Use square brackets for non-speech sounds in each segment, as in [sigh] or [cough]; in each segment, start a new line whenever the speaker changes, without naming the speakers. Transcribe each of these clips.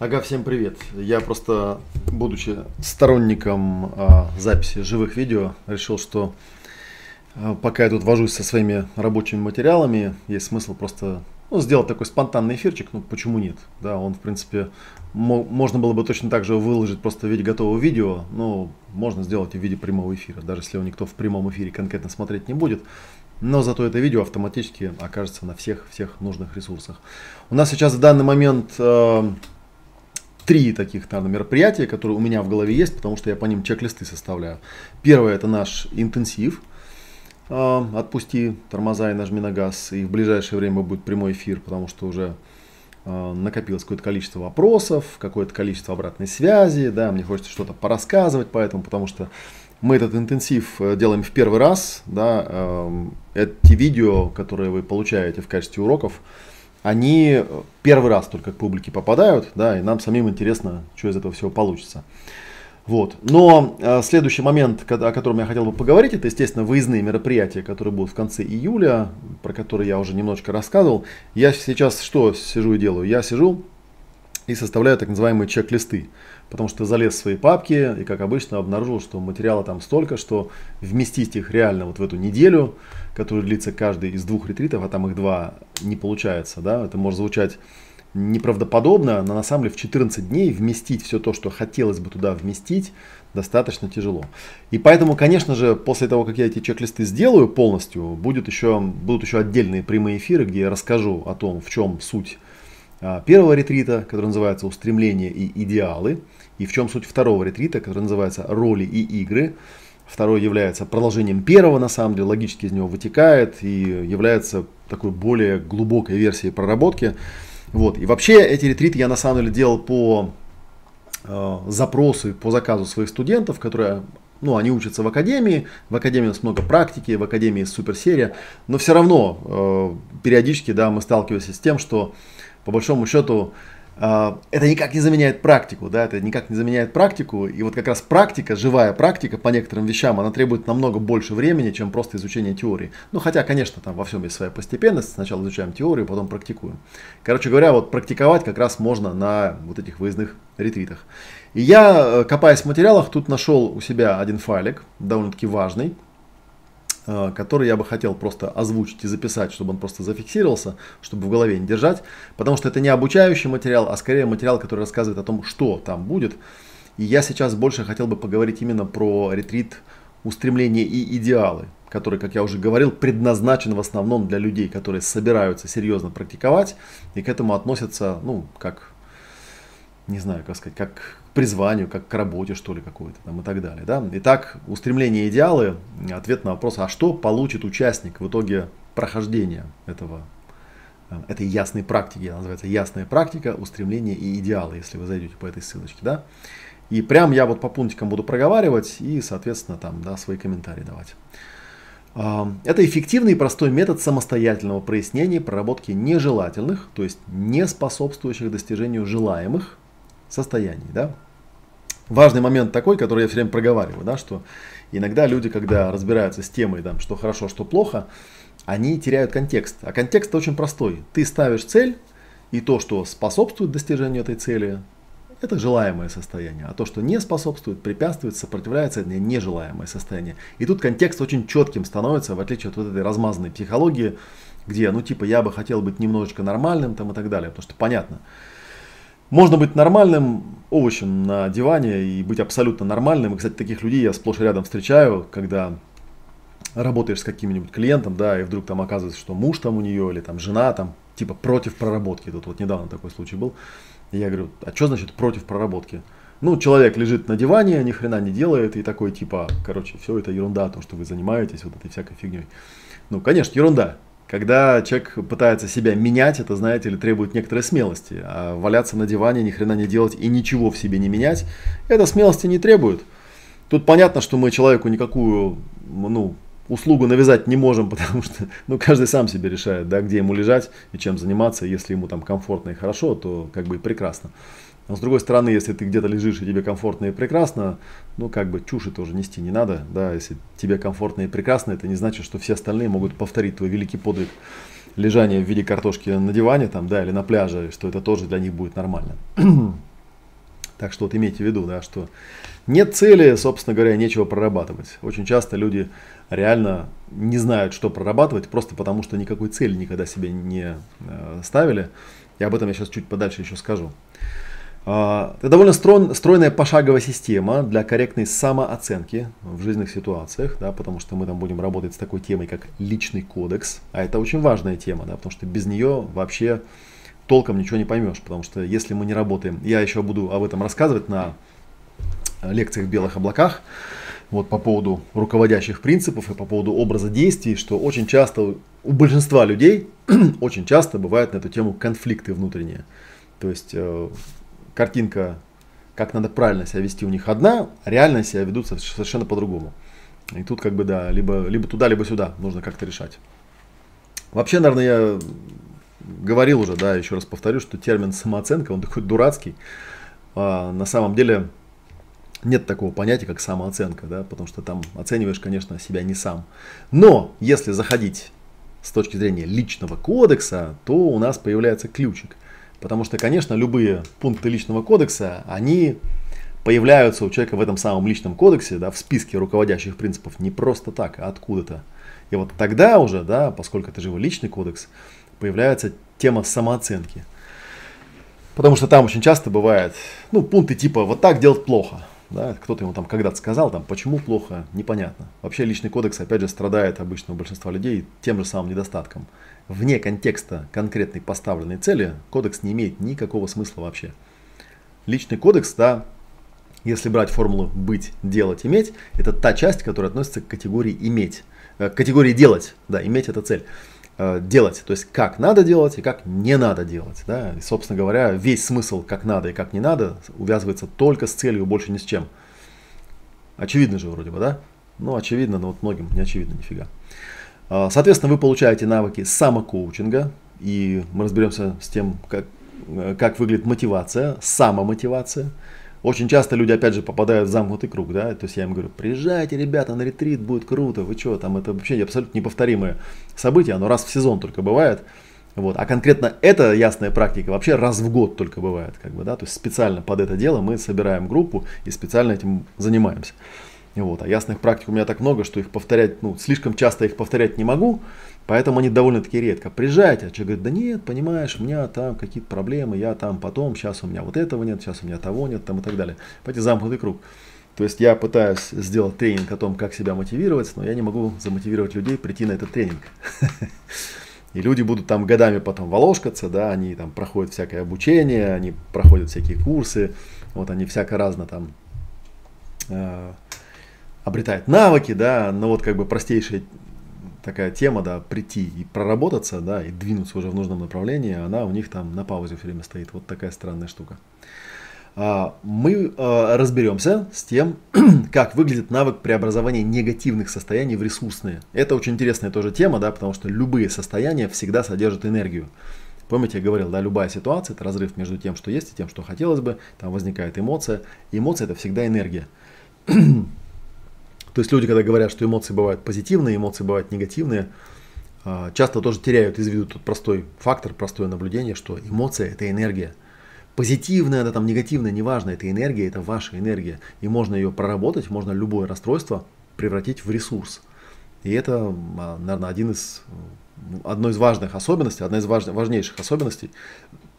Ага, всем привет. Я просто, будучи сторонником э, записи живых видео, решил, что э, пока я тут вожусь со своими рабочими материалами, есть смысл просто ну, сделать такой спонтанный эфирчик, ну почему нет? Да, он в принципе можно было бы точно так же выложить просто в виде готового видео, но можно сделать и в виде прямого эфира, даже если его никто в прямом эфире конкретно смотреть не будет. Но зато это видео автоматически окажется на всех всех нужных ресурсах. У нас сейчас в данный момент э, три таких наверное, мероприятия, которые у меня в голове есть, потому что я по ним чек-листы составляю. Первое это наш интенсив. А, отпусти тормоза и нажми на газ. И в ближайшее время будет прямой эфир, потому что уже а, накопилось какое-то количество вопросов, какое-то количество обратной связи, да, мне хочется что-то порассказывать поэтому, потому что мы этот интенсив э, делаем в первый раз, да, эм, эти видео, которые вы получаете в качестве уроков, они первый раз только к публике попадают, да, и нам самим интересно, что из этого всего получится. Вот. Но э, следующий момент, о котором я хотел бы поговорить, это, естественно, выездные мероприятия, которые будут в конце июля, про которые я уже немножечко рассказывал. Я сейчас что сижу и делаю? Я сижу и составляю так называемые чек-листы. Потому что залез в свои папки и, как обычно, обнаружил, что материала там столько, что вместить их реально вот в эту неделю, которая длится каждый из двух ретритов, а там их два, не получается. Да? Это может звучать неправдоподобно, но на самом деле в 14 дней вместить все то, что хотелось бы туда вместить, достаточно тяжело. И поэтому, конечно же, после того, как я эти чек-листы сделаю полностью, будет еще, будут еще отдельные прямые эфиры, где я расскажу о том, в чем суть первого ретрита, который называется «Устремления и идеалы», и в чем суть второго ретрита, который называется «Роли и игры». Второй является продолжением первого, на самом деле, логически из него вытекает и является такой более глубокой версией проработки. Вот. И вообще эти ретриты я на самом деле делал по э, запросу, по заказу своих студентов, которые ну, они учатся в академии, в академии у нас много практики, в академии суперсерия, но все равно э, периодически да, мы сталкиваемся с тем, что по большому счету а, это никак не заменяет практику, да, это никак не заменяет практику, и вот как раз практика, живая практика по некоторым вещам, она требует намного больше времени, чем просто изучение теории. Ну, хотя, конечно, там во всем есть своя постепенность, сначала изучаем теорию, потом практикуем. Короче говоря, вот практиковать как раз можно на вот этих выездных ретритах. И я, э, копаясь в материалах, тут нашел у себя один файлик, довольно-таки важный, который я бы хотел просто озвучить и записать, чтобы он просто зафиксировался, чтобы в голове не держать, потому что это не обучающий материал, а скорее материал, который рассказывает о том, что там будет. И я сейчас больше хотел бы поговорить именно про ретрит устремления и идеалы, который, как я уже говорил, предназначен в основном для людей, которые собираются серьезно практиковать и к этому относятся, ну, как не знаю, как сказать, как призванию, как к работе, что ли, какой-то там и так далее. Да? Итак, устремление идеалы, ответ на вопрос, а что получит участник в итоге прохождения этого, э, этой ясной практики, она называется ясная практика, устремление и идеалы, если вы зайдете по этой ссылочке, да. И прям я вот по пунктикам буду проговаривать и, соответственно, там, да, свои комментарии давать. А, это эффективный и простой метод самостоятельного прояснения проработки нежелательных, то есть не способствующих достижению желаемых состояний. Да? Важный момент такой, который я все время проговариваю, да, что иногда люди, когда разбираются с темой, там, что хорошо, что плохо, они теряют контекст. А контекст очень простой. Ты ставишь цель, и то, что способствует достижению этой цели, это желаемое состояние. А то, что не способствует, препятствует, сопротивляется, это нежелаемое состояние. И тут контекст очень четким становится, в отличие от вот этой размазанной психологии, где, ну, типа, я бы хотел быть немножечко нормальным там и так далее. Потому что понятно, можно быть нормальным овощем на диване и быть абсолютно нормальным. И, кстати, таких людей я сплошь и рядом встречаю, когда работаешь с каким-нибудь клиентом, да, и вдруг там оказывается, что муж там у нее или там жена там, типа против проработки. Тут вот недавно такой случай был. И я говорю, а что значит против проработки? Ну, человек лежит на диване, ни хрена не делает, и такой типа, короче, все это ерунда, то, что вы занимаетесь вот этой всякой фигней. Ну, конечно, ерунда. Когда человек пытается себя менять, это, знаете ли, требует некоторой смелости. А валяться на диване, ни хрена не делать и ничего в себе не менять, это смелости не требует. Тут понятно, что мы человеку никакую, ну, услугу навязать не можем, [laughs] потому что ну, каждый сам себе решает, да, где ему лежать и чем заниматься. Если ему там комфортно и хорошо, то как бы и прекрасно. Но с другой стороны, если ты где-то лежишь и тебе комфортно и прекрасно, ну как бы чуши тоже нести не надо. Да, если тебе комфортно и прекрасно, это не значит, что все остальные могут повторить твой великий подвиг лежания в виде картошки на диване там, да, или на пляже, что это тоже для них будет нормально. [clears throat] Так что вот имейте в виду, да, что нет цели, собственно говоря, нечего прорабатывать. Очень часто люди реально не знают, что прорабатывать, просто потому что никакой цели никогда себе не э, ставили. И об этом я сейчас чуть подальше еще скажу. А, это довольно стройная пошаговая система для корректной самооценки в жизненных ситуациях, да, потому что мы там будем работать с такой темой, как личный кодекс. А это очень важная тема, да, потому что без нее вообще толком ничего не поймешь. Потому что если мы не работаем, я еще буду об этом рассказывать на лекциях в белых облаках, вот по поводу руководящих принципов и по поводу образа действий, что очень часто у большинства людей [clears throat] очень часто бывают на эту тему конфликты внутренние. То есть э, картинка, как надо правильно себя вести у них одна, а реально себя ведут совершенно по-другому. И тут как бы да, либо, либо туда, либо сюда нужно как-то решать. Вообще, наверное, я говорил уже, да, еще раз повторю, что термин самооценка, он такой дурацкий. А на самом деле нет такого понятия, как самооценка, да, потому что там оцениваешь, конечно, себя не сам. Но если заходить с точки зрения личного кодекса, то у нас появляется ключик. Потому что, конечно, любые пункты личного кодекса, они появляются у человека в этом самом личном кодексе, да, в списке руководящих принципов не просто так, а откуда-то. И вот тогда уже, да, поскольку это живой личный кодекс, появляется тема самооценки. Потому что там очень часто бывает, ну, пункты типа «вот так делать плохо», да, кто-то ему там когда-то сказал, там, почему плохо, непонятно. Вообще личный кодекс, опять же, страдает обычно у большинства людей тем же самым недостатком. Вне контекста конкретной поставленной цели кодекс не имеет никакого смысла вообще. Личный кодекс, да, если брать формулу быть, делать, иметь, это та часть, которая относится к категории иметь, категории делать, да, иметь это цель. Э, делать, то есть как надо делать и как не надо делать. Да? И, собственно говоря, весь смысл как надо и как не надо увязывается только с целью, больше ни с чем. Очевидно же вроде бы, да? Ну, очевидно, но вот многим не очевидно нифига. А, соответственно, вы получаете навыки самокоучинга, и мы разберемся с тем, как, э, как выглядит мотивация, самомотивация. Очень часто люди, опять же, попадают в замкнутый круг, да, то есть я им говорю, приезжайте, ребята, на ретрит, будет круто, вы что, там это вообще абсолютно неповторимое событие, оно раз в сезон только бывает, вот. А конкретно эта ясная практика вообще раз в год только бывает, как бы, да, то есть специально под это дело мы собираем группу и специально этим занимаемся. Вот. А ясных практик у меня так много, что их повторять, ну, слишком часто их повторять не могу, Поэтому они довольно-таки редко. Приезжайте, а человек говорит, да нет, понимаешь, у меня там какие-то проблемы, я там потом, сейчас у меня вот этого нет, сейчас у меня того нет, там и так далее. Понимаете, замкнутый круг. То есть я пытаюсь сделать тренинг о том, как себя мотивировать, но я не могу замотивировать людей прийти на этот тренинг. [laughs] И люди будут там годами потом волошкаться, да, они там проходят всякое обучение, они проходят всякие курсы, вот они всяко разно там э, обретают навыки, да, но вот как бы простейшие такая тема, да, прийти и проработаться, да, и двинуться уже в нужном направлении, она у них там на паузе все время стоит. Вот такая странная штука. А, мы а, разберемся с тем, [clears throat] как выглядит навык преобразования негативных состояний в ресурсные. Это очень интересная тоже тема, да, потому что любые состояния всегда содержат энергию. Помните, я говорил, да, любая ситуация это разрыв между тем, что есть, и тем, что хотелось бы. Там возникает эмоция. Эмоция это всегда энергия. [clears throat] То есть люди, когда говорят, что эмоции бывают позитивные, эмоции бывают негативные, а, часто тоже теряют из виду тот простой фактор, простое наблюдение, что эмоция – это энергия. Позитивная, она там негативная, неважно, это энергия, это ваша энергия. И можно ее проработать, можно любое расстройство превратить в ресурс. И это, а, наверное, один из, одной из важных особенностей, одна из важных, важнейших особенностей,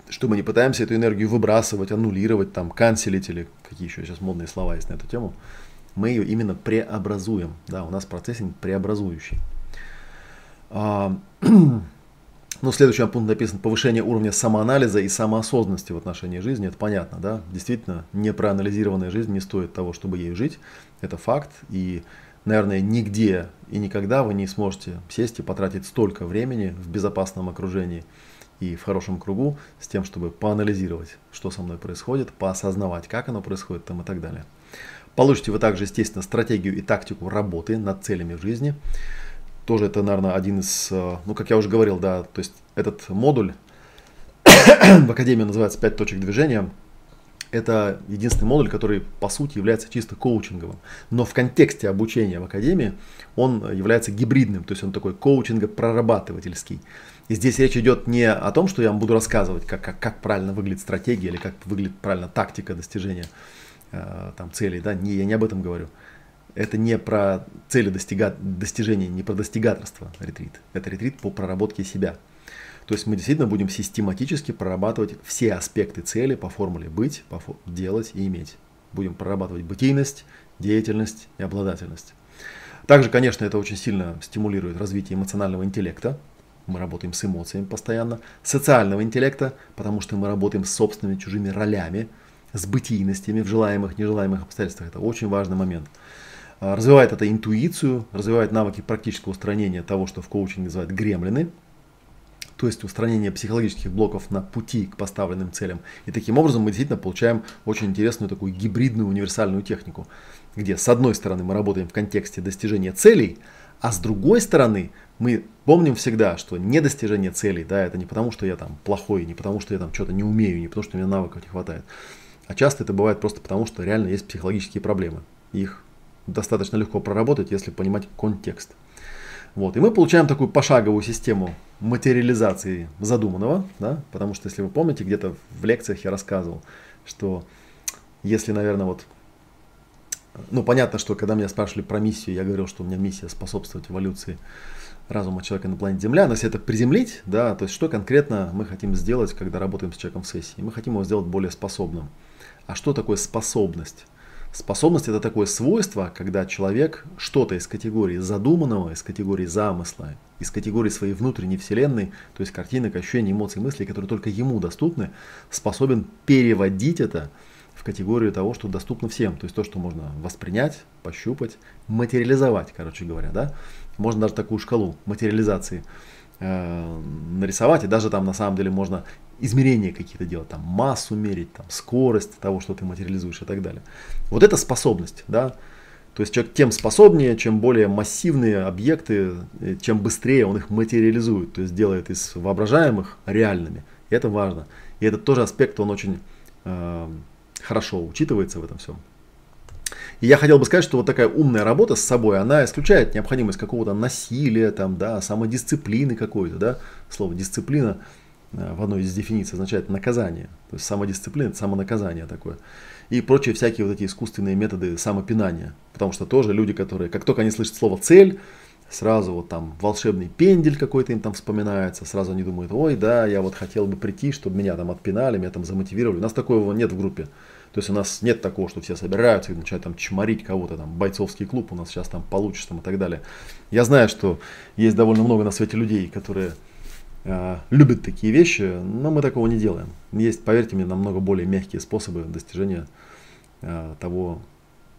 что мы не пытаемся эту энергию выбрасывать, аннулировать, там, канцелить или какие еще сейчас модные слова есть на эту тему мы ее именно преобразуем. Да, у нас процессинг преобразующий. А, [clears throat] ну, следующий пункт написан повышение уровня самоанализа и самоосознанности в отношении жизни. Это понятно, да? Действительно, непроанализированная жизнь не стоит того, чтобы ей жить. Это факт. И, наверное, нигде и никогда вы не сможете сесть и потратить столько времени в безопасном окружении и в хорошем кругу с тем, чтобы поанализировать, что со мной происходит, поосознавать, как оно происходит там и так далее. Получите вы также, естественно, стратегию и тактику работы над целями в жизни. Тоже это, наверное, один из, э, ну, как я уже говорил, да, то есть этот модуль [coughs] в Академии называется «Пять точек движения». это единственный модуль, который по сути является чисто коучинговым. Но в контексте обучения в академии он является гибридным, то есть он такой коучинго-прорабатывательский. И здесь речь идет не о том, что я вам буду рассказывать, как, как, как правильно выглядит стратегия или как выглядит правильно тактика достижения там, целей. Да? Не, я не об этом говорю. Это не про цели достига... достижения, не про достигаторство ретрит. Это ретрит по проработке себя. То есть мы действительно будем систематически прорабатывать все аспекты цели по формуле быть, по фо... делать и иметь. Будем прорабатывать бытийность, деятельность и обладательность. Также, конечно, это очень сильно стимулирует развитие эмоционального интеллекта. Мы работаем с эмоциями постоянно. Социального интеллекта, потому что мы работаем с собственными чужими ролями, с бытийностями в желаемых, нежелаемых обстоятельствах. Это очень важный момент. А, развивает это интуицию, развивает навыки практического устранения того, что в коучинге называют гремлины, то есть устранение психологических блоков на пути к поставленным целям. И таким образом мы действительно получаем очень интересную такую гибридную универсальную технику, где с одной стороны мы работаем в контексте достижения целей, а с другой стороны мы помним всегда, что недостижение целей, да, это не потому, что я там плохой, не потому, что я там что-то не умею, не потому, что у меня навыков не хватает. А часто это бывает просто потому, что реально есть психологические проблемы. Их достаточно легко проработать, если понимать контекст. Вот. И мы получаем такую пошаговую систему материализации задуманного, да, потому что, если вы помните, где-то в лекциях я рассказывал, что если, наверное, вот, ну, понятно, что когда меня спрашивали про миссию, я говорил, что у меня миссия способствовать эволюции разума человека на планете Земля, но если это приземлить, да, то есть что конкретно мы хотим сделать, когда работаем с человеком в сессии? Мы хотим его сделать более способным. А что такое способность? Способность это такое свойство, когда человек что-то из категории задуманного, из категории замысла, из категории своей внутренней вселенной, то есть картинок, ощущений, эмоций, мыслей, которые только ему доступны, способен переводить это в категорию того, что доступно всем. То есть то, что можно воспринять, пощупать, материализовать, короче говоря. Да? Можно даже такую шкалу материализации э, нарисовать, и даже там на самом деле можно измерения какие-то делать, там массу мерить, там скорость того, что ты материализуешь и так далее. Вот это способность, да. То есть человек тем способнее, чем более массивные объекты, э, чем быстрее он их материализует, то есть делает из воображаемых реальными. И это важно. И этот тоже аспект, он очень э, хорошо учитывается в этом всем. И я хотел бы сказать, что вот такая умная работа с собой, она исключает необходимость какого-то насилия, там, да, самодисциплины какой-то, да. Слово дисциплина Э, в одной из дефиниций означает наказание. То есть самодисциплина, это самонаказание такое. И прочие всякие вот эти искусственные методы самопинания. Потому что тоже люди, которые, как только они слышат слово цель, сразу вот там волшебный пендель какой-то им там вспоминается, сразу они думают, ой, да, я вот хотел бы прийти, чтобы меня там отпинали, меня там замотивировали. У нас такого нет в группе. То есть у нас нет такого, что все собираются и начинают там чморить кого-то, там бойцовский клуб у нас сейчас там получится там, и так далее. Я знаю, что есть довольно много на свете людей, которые Э, любят такие вещи, но мы такого не делаем. Есть, поверьте мне, намного более мягкие способы достижения э, того,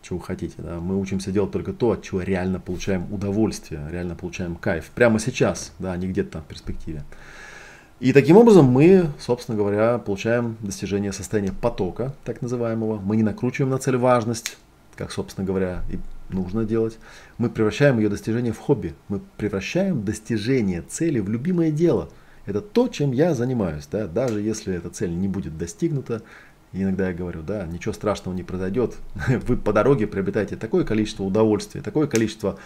чего хотите. Да. Мы учимся делать только то, от чего реально получаем удовольствие, реально получаем кайф. Прямо сейчас, да, а не где-то там в перспективе. И таким образом мы, собственно говоря, получаем достижение состояния потока, так называемого. Мы не накручиваем на цель важность, как, собственно говоря, и нужно делать. Мы превращаем ее достижение в хобби. Мы превращаем достижение цели в любимое дело. Это то, чем я занимаюсь. Да? Даже если эта цель не будет достигнута, иногда я говорю, да, ничего страшного не произойдет. [laughs] Вы по дороге приобретаете такое количество удовольствия, такое количество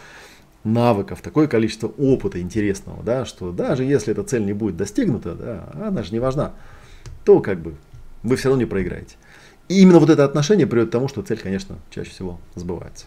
навыков, такое количество опыта интересного, да, что даже если эта цель не будет достигнута, да, она же не важна, то как бы вы все равно не проиграете. И именно вот это отношение приводит к тому, что цель, конечно, чаще всего сбывается.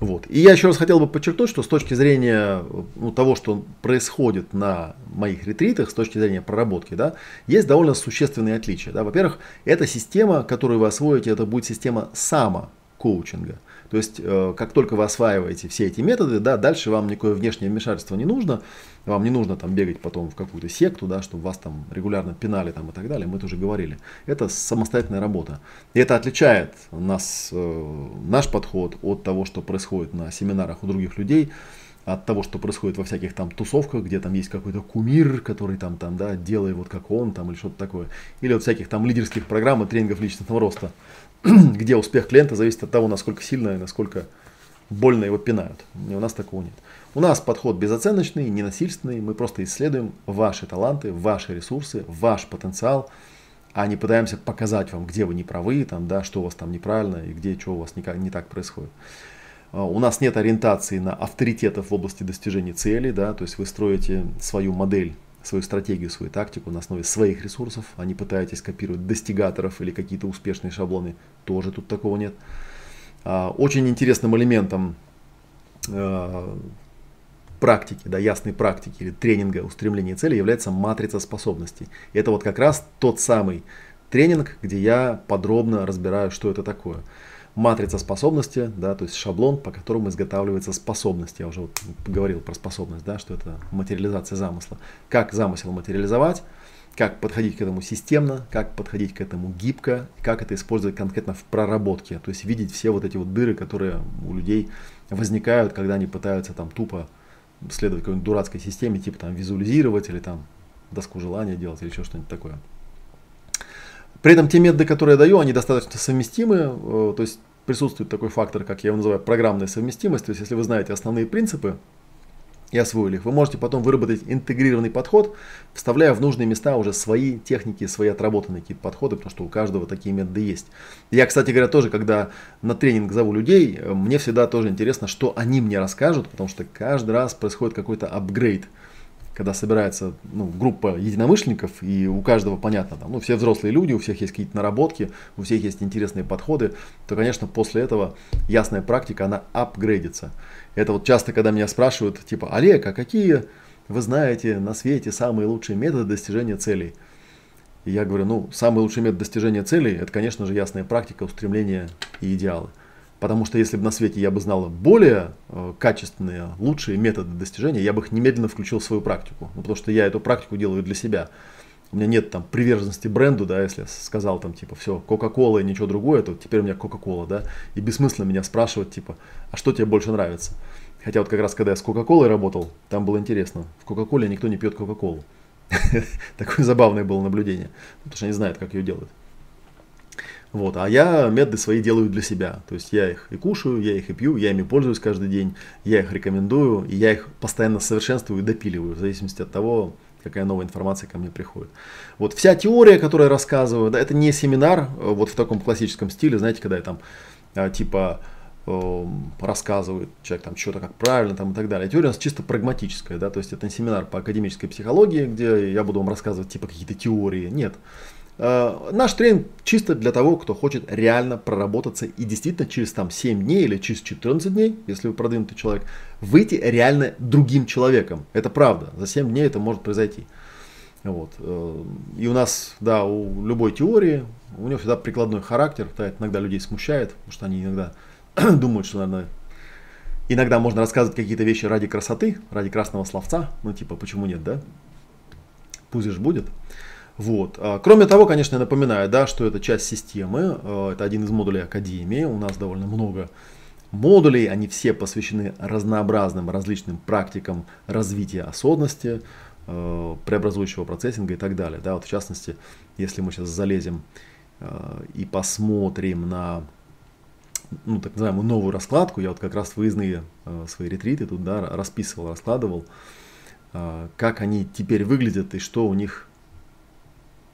Вот. И я еще раз хотел бы подчеркнуть, что с точки зрения ну, того, что происходит на моих ретритах, с точки зрения проработки, да, есть довольно существенные отличия. Да. Во-первых, эта система, которую вы освоите, это будет система само-коучинга. То есть, э, как только вы осваиваете все эти методы, да, дальше вам никакое внешнее вмешательство не нужно. Вам не нужно там бегать потом в какую-то секту, да, чтобы вас там регулярно пинали там, и так далее. Мы тоже говорили. Это самостоятельная работа. И это отличает нас, э, наш подход от того, что происходит на семинарах у других людей от того, что происходит во всяких там тусовках, где там есть какой-то кумир, который там, там, да, делай вот как он, там, или что-то такое. Или от всяких там лидерских программ и тренингов личностного роста. [clears throat] где успех клиента зависит от того, насколько сильно и насколько больно его пинают. И у нас такого нет. У нас подход безоценочный, ненасильственный. Мы просто исследуем ваши таланты, ваши ресурсы, ваш потенциал. а не пытаемся показать вам, где вы не правы, там, да, что у вас там неправильно и где что у вас никак, не так происходит. А, у нас нет ориентации на авторитетов в области достижения цели, да, то есть вы строите свою модель, свою стратегию, свою тактику на основе своих ресурсов, а не пытаетесь копировать достигаторов или какие-то успешные шаблоны, тоже тут такого нет. А, очень интересным элементом а, практики, да, ясной практики или тренинга устремления цели является матрица способностей. И это вот как раз тот самый тренинг, где я подробно разбираю, что это такое. Матрица способности, да, то есть шаблон, по которому изготавливается способность. Я уже вот говорил про способность, да, что это материализация замысла. Как замысел материализовать, как подходить к этому системно, как подходить к этому гибко, как это использовать конкретно в проработке. То есть видеть все вот эти вот дыры, которые у людей возникают, когда они пытаются там тупо следовать какой-нибудь дурацкой системе, типа там визуализировать или там доску желания делать или еще что-нибудь такое. При этом те методы, которые я даю, они достаточно совместимы, э, то есть присутствует такой фактор, как я его называю, программная совместимость. То есть если вы знаете основные принципы, и освоили их, вы можете потом выработать интегрированный подход, вставляя в нужные места уже свои техники, свои отработанные какие-то подходы, потому что у каждого такие методы есть. Я, кстати говоря, тоже, когда на тренинг зову людей, э, мне всегда тоже интересно, что они мне расскажут, потому что каждый раз происходит какой-то апгрейд когда собирается ну, группа единомышленников, и у каждого понятно, там, ну, все взрослые люди, у всех есть какие-то наработки, у всех есть интересные подходы, то, конечно, после этого ясная практика, она апгрейдится. Это вот часто, когда меня спрашивают, типа, Олег, а какие вы знаете на свете самые лучшие методы достижения целей? И я говорю, ну, самый лучший метод достижения целей, это, конечно же, ясная практика, устремления и идеалы. Потому что если бы на свете я бы знал более э, качественные, лучшие методы достижения, я бы их немедленно включил в свою практику. Ну, потому что я эту практику делаю для себя. У меня нет там приверженности бренду, да, если я сказал там типа все, Кока-Кола и ничего другое, то теперь у меня Кока-Кола, да, и бессмысленно меня спрашивать типа, а что тебе больше нравится? Хотя вот как раз когда я с Кока-Колой работал, там было интересно. В Кока-Коле никто не пьет Кока-Колу. [laughs] Такое забавное было наблюдение, потому что они знают, как ее делают. Вот, а я методы свои делаю для себя. То есть я их и кушаю, я их и пью, я ими пользуюсь каждый день, я их рекомендую, и я их постоянно совершенствую и допиливаю, в зависимости от того, какая новая информация ко мне приходит. Вот вся теория, которую я рассказываю, да, это не семинар э, вот в таком классическом стиле, знаете, когда я там э, типа эм, рассказывает человек там что-то как правильно там и так далее. Теория у нас чисто прагматическая, да, то есть это не семинар по академической психологии, где я буду вам рассказывать типа какие-то теории, нет. Э, наш тренинг чисто для того, кто хочет реально проработаться и действительно через там 7 дней или через 14 дней, если вы продвинутый человек, выйти реально другим человеком. Это правда. За 7 дней это может произойти. Вот. Э, и у нас, да, у любой теории, у него всегда прикладной характер, да, это иногда людей смущает, потому что они иногда [clears throat] думают, что, наверное, иногда можно рассказывать какие-то вещи ради красоты, ради красного словца, ну типа, почему нет, да? Пусть же будет. Вот. А, кроме того, конечно, я напоминаю, да, что это часть системы, а, это один из модулей Академии, у нас довольно много модулей, они все посвящены разнообразным различным практикам развития осознанности, а, преобразующего процессинга и так далее. Да, вот в частности, если мы сейчас залезем и посмотрим на ну, так называемую новую раскладку, я вот как раз выездные свои ретриты тут да, расписывал, раскладывал, как они теперь выглядят и что у них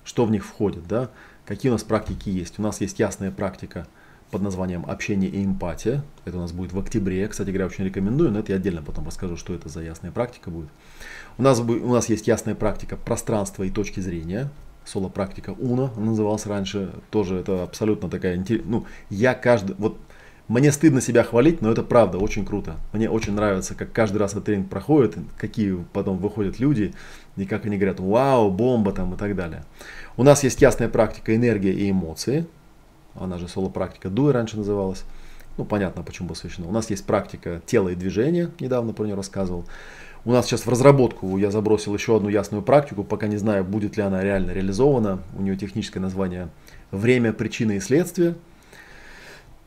что в них входит, да, какие у нас практики есть. У нас есть ясная практика под названием общение и эмпатия. Это у нас будет в октябре. Кстати говоря, очень рекомендую, но это я отдельно потом расскажу, что это за ясная практика будет. У нас, у нас есть ясная практика пространства и точки зрения. Соло-практика Уна называлась раньше. Тоже это абсолютно такая... Ну, я каждый... Вот мне стыдно себя хвалить, но это правда, очень круто. Мне очень нравится, как каждый раз этот тренинг проходит, какие потом выходят люди, и как они говорят, вау, бомба там и так далее. У нас есть ясная практика энергия и эмоции, она же соло-практика дуэ раньше называлась. Ну, понятно, почему посвящена. У нас есть практика тела и движения, недавно про нее рассказывал. У нас сейчас в разработку я забросил еще одну ясную практику, пока не знаю, будет ли она реально реализована. У нее техническое название «Время, причины и следствия».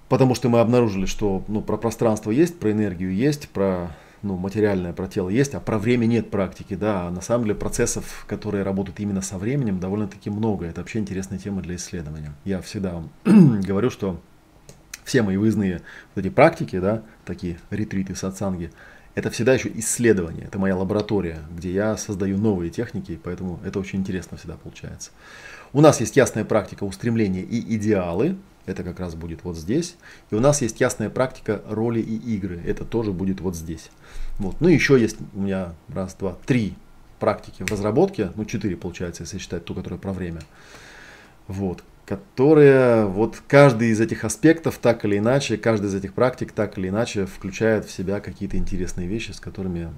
Потому что мы обнаружили, что ну, про пространство есть, про энергию есть, про ну, материальное, про тело есть, а про время нет практики. Да, а на самом деле процессов, которые работают именно со временем, довольно-таки много. Это вообще интересная тема для исследования. Я всегда [clears throat] говорю, что все мои выездные вот эти практики, да, такие ретриты, сатсанги, это всегда еще исследование, это моя лаборатория, где я создаю новые техники, поэтому это очень интересно всегда получается. У нас есть ясная практика устремления и идеалы, это как раз будет вот здесь. И у нас есть ясная практика роли и игры, это тоже будет вот здесь. Вот. Ну еще есть у меня раз, два, три практики в разработке, ну четыре получается, если считать ту, которая про время. Вот которые вот каждый из этих аспектов так или иначе, каждый из этих практик так или иначе включает в себя какие-то интересные вещи, с которыми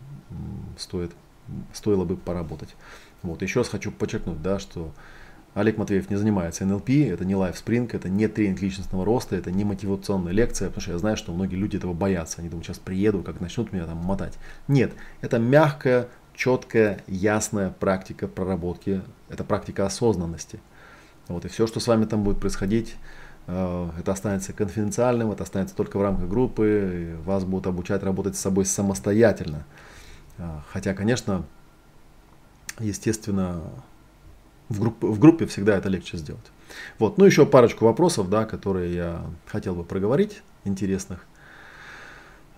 стоит, стоило бы поработать. Вот. Еще раз хочу подчеркнуть, да, что Олег Матвеев не занимается НЛП, это не LifeSpring, это не тренинг личностного роста, это не мотивационная лекция, потому что я знаю, что многие люди этого боятся. Они думают, сейчас приеду, как начнут меня там мотать. Нет, это мягкая, четкая, ясная практика проработки, это практика осознанности. Вот, и все, что с вами там будет происходить, э, это останется конфиденциальным, это останется только в рамках группы, вас будут обучать работать с собой самостоятельно. Э, хотя, конечно, естественно, в группе, в группе всегда это легче сделать. Вот, ну еще парочку вопросов, да, которые я хотел бы проговорить, интересных.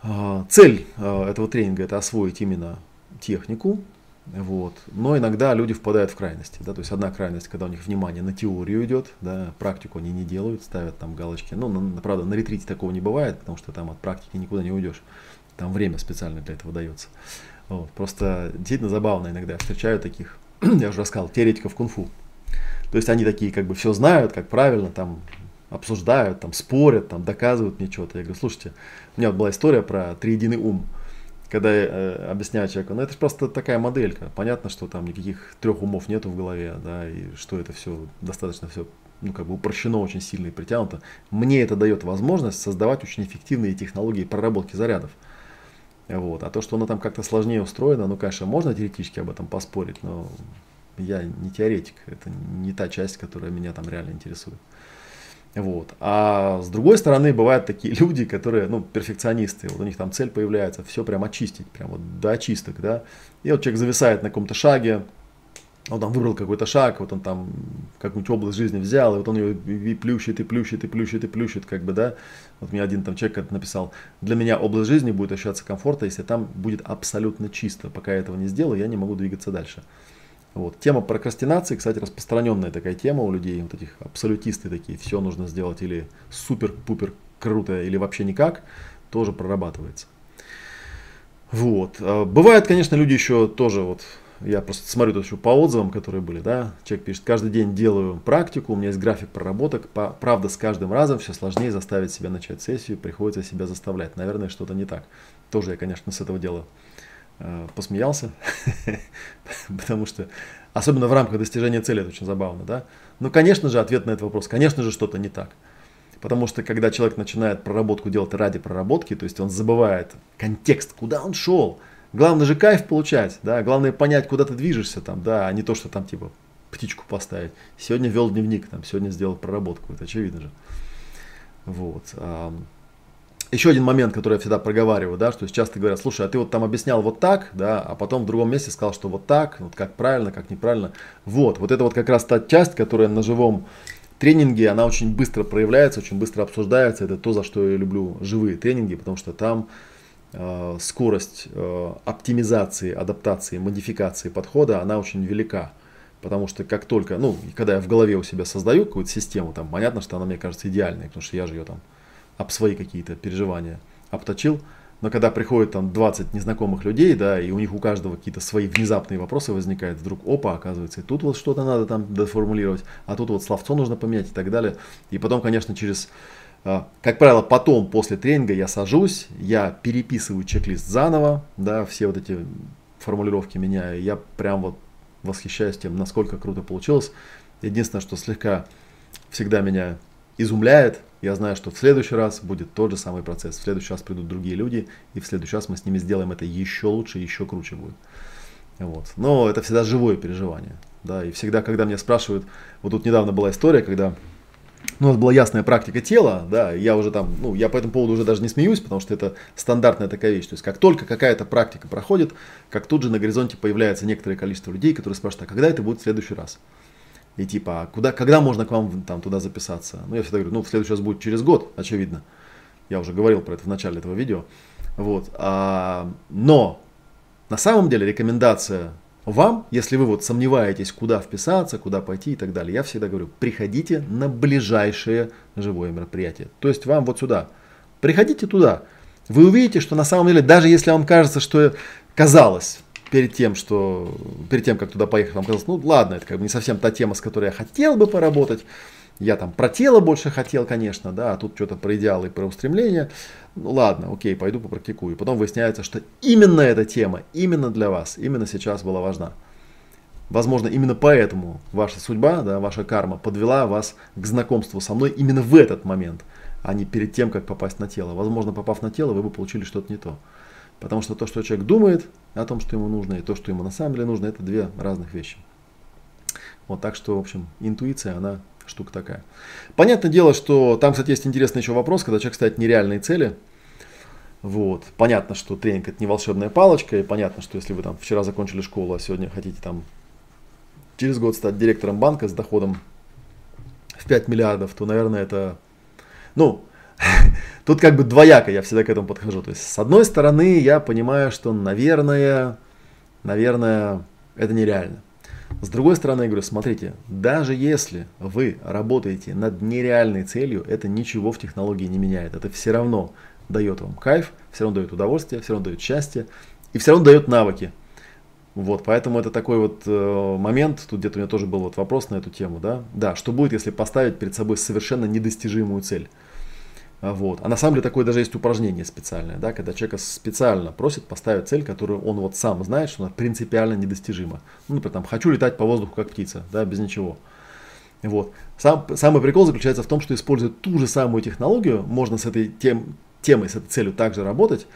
Э, цель этого тренинга это освоить именно технику, вот. Но иногда люди впадают в крайности. Да? То есть одна крайность, когда у них внимание на теорию идет, да, практику они не делают, ставят там галочки. Ну, на, правда, на ретрите такого не бывает, потому что там от практики никуда не уйдешь. Там время специально для этого дается. Вот. Просто действительно забавно иногда. Встречаю таких, [clears throat] я уже рассказал, теоретиков кунг-фу. То есть они такие как бы все знают, как правильно, там обсуждают, там спорят, там доказывают мне что-то. Я говорю, слушайте, у меня была история про триединый ум когда я э, объясняю человеку, ну это же просто такая моделька. Понятно, что там никаких трех умов нету в голове, да, и что это все достаточно все ну, как бы упрощено очень сильно и притянуто. Мне это дает возможность создавать очень эффективные технологии проработки зарядов. Вот. А то, что оно там как-то сложнее устроено, ну, конечно, можно теоретически об этом поспорить, но я не теоретик, это не та часть, которая меня там реально интересует. Вот. А с другой стороны, бывают такие [laughs] люди, которые, ну, перфекционисты, вот у них там цель появляется, все прям очистить, прям вот до очисток, да. И вот человек зависает на каком-то шаге, он там выбрал какой-то шаг, вот он там какую-нибудь область жизни взял, и вот он ее и плющит, и плющит, и плющит, и плющит, как бы, да. Вот мне один там человек написал, для меня область жизни будет ощущаться комфорта, если там будет абсолютно чисто. Пока я этого не сделаю, я не могу двигаться дальше. Вот. Тема прокрастинации, кстати, распространенная такая тема у людей, вот этих абсолютисты такие, все нужно сделать или супер-пупер круто, или вообще никак, тоже прорабатывается. Вот. А, бывают, конечно, люди еще тоже, вот, я просто смотрю тут еще по отзывам, которые были, да, человек пишет, каждый день делаю практику, у меня есть график проработок, по, правда, с каждым разом все сложнее заставить себя начать сессию, приходится себя заставлять, наверное, что-то не так. Тоже я, конечно, с этого делаю Э, посмеялся, [laughs] потому что, особенно в рамках достижения цели, это очень забавно, да. Ну, конечно же, ответ на этот вопрос, конечно же, что-то не так. Потому что, когда человек начинает проработку делать ради проработки, то есть он забывает контекст, куда он шел. Главное же кайф получать, да, главное понять, куда ты движешься там, да, а не то, что там типа птичку поставить. Сегодня вел дневник, там, сегодня сделал проработку, это очевидно же. Вот. Еще один момент, который я всегда проговариваю, да, что часто говорят, слушай, а ты вот там объяснял вот так, да, а потом в другом месте сказал, что вот так, вот как правильно, как неправильно. Вот, вот это вот как раз та часть, которая на живом тренинге, она очень быстро проявляется, очень быстро обсуждается. Это то, за что я люблю живые тренинги, потому что там скорость э, оптимизации, адаптации, модификации подхода, она очень велика. Потому что как только, ну, когда я в голове у себя создаю какую-то систему, там, понятно, что она мне кажется идеальной, потому что я же ее там об свои какие-то переживания обточил. Но когда приходит там 20 незнакомых людей, да, и у них у каждого какие-то свои внезапные вопросы возникают, вдруг опа, оказывается, и тут вот что-то надо там доформулировать, а тут вот словцо нужно поменять и так далее. И потом, конечно, через, как правило, потом, после тренинга я сажусь, я переписываю чек-лист заново, да, все вот эти формулировки меняю, я прям вот восхищаюсь тем, насколько круто получилось. Единственное, что слегка всегда меня изумляет, я знаю, что в следующий раз будет тот же самый процесс. В следующий раз придут другие люди, и в следующий раз мы с ними сделаем это еще лучше, еще круче будет. Вот. Но это всегда живое переживание. Да, и всегда, когда меня спрашивают, вот тут недавно была история, когда у нас была ясная практика тела, да, я уже там, ну, я по этому поводу уже даже не смеюсь, потому что это стандартная такая вещь. То есть, как только какая-то практика проходит, как тут же на горизонте появляется некоторое количество людей, которые спрашивают, а когда это будет в следующий раз? И типа, а куда, когда можно к вам там туда записаться? Ну, я всегда говорю, ну, в следующий раз будет через год, очевидно. Я уже говорил про это в начале этого видео. Вот. А, но на самом деле рекомендация вам, если вы вот сомневаетесь, куда вписаться, куда пойти и так далее, я всегда говорю, приходите на ближайшее живое мероприятие. То есть вам вот сюда. Приходите туда. Вы увидите, что на самом деле, даже если вам кажется, что казалось перед тем, что перед тем, как туда поехать, вам казалось, ну ладно, это как бы не совсем та тема, с которой я хотел бы поработать. Я там про тело больше хотел, конечно, да, а тут что-то про идеалы и про устремления. Ну ладно, окей, пойду попрактикую. Потом выясняется, что именно эта тема, именно для вас, именно сейчас была важна. Возможно, именно поэтому ваша судьба, да, ваша карма подвела вас к знакомству со мной именно в этот момент, а не перед тем, как попасть на тело. Возможно, попав на тело, вы бы получили что-то не то. Потому что то, что человек думает о том, что ему нужно, и то, что ему на самом деле нужно, это две разных вещи. Вот так что, в общем, интуиция, она штука такая. Понятное дело, что там, кстати, есть интересный еще вопрос, когда человек ставит нереальные цели. Вот. Понятно, что тренинг это не волшебная палочка, и понятно, что если вы там вчера закончили школу, а сегодня хотите там через год стать директором банка с доходом в 5 миллиардов, то, наверное, это, ну, [laughs] тут как бы двояко я всегда к этому подхожу. То есть, с одной стороны, я понимаю, что, наверное, наверное, это нереально. С другой стороны, я говорю, смотрите, даже если вы работаете над нереальной целью, это ничего в технологии не меняет. Это все равно дает вам кайф, все равно дает удовольствие, все равно дает счастье и все равно дает навыки. Вот, поэтому это такой вот э, момент, тут где-то у меня тоже был вот вопрос на эту тему, да, да, что будет, если поставить перед собой совершенно недостижимую цель. А, вот. А на самом деле такое даже есть упражнение специальное, да, когда человека специально просит поставить цель, которую он вот сам знает, что она принципиально недостижима. Ну, например, там, хочу летать по воздуху как птица, да, без ничего. Вот. Сам, самый прикол заключается в том, что используя ту же самую технологию, можно с этой тем, темой, с этой целью также работать.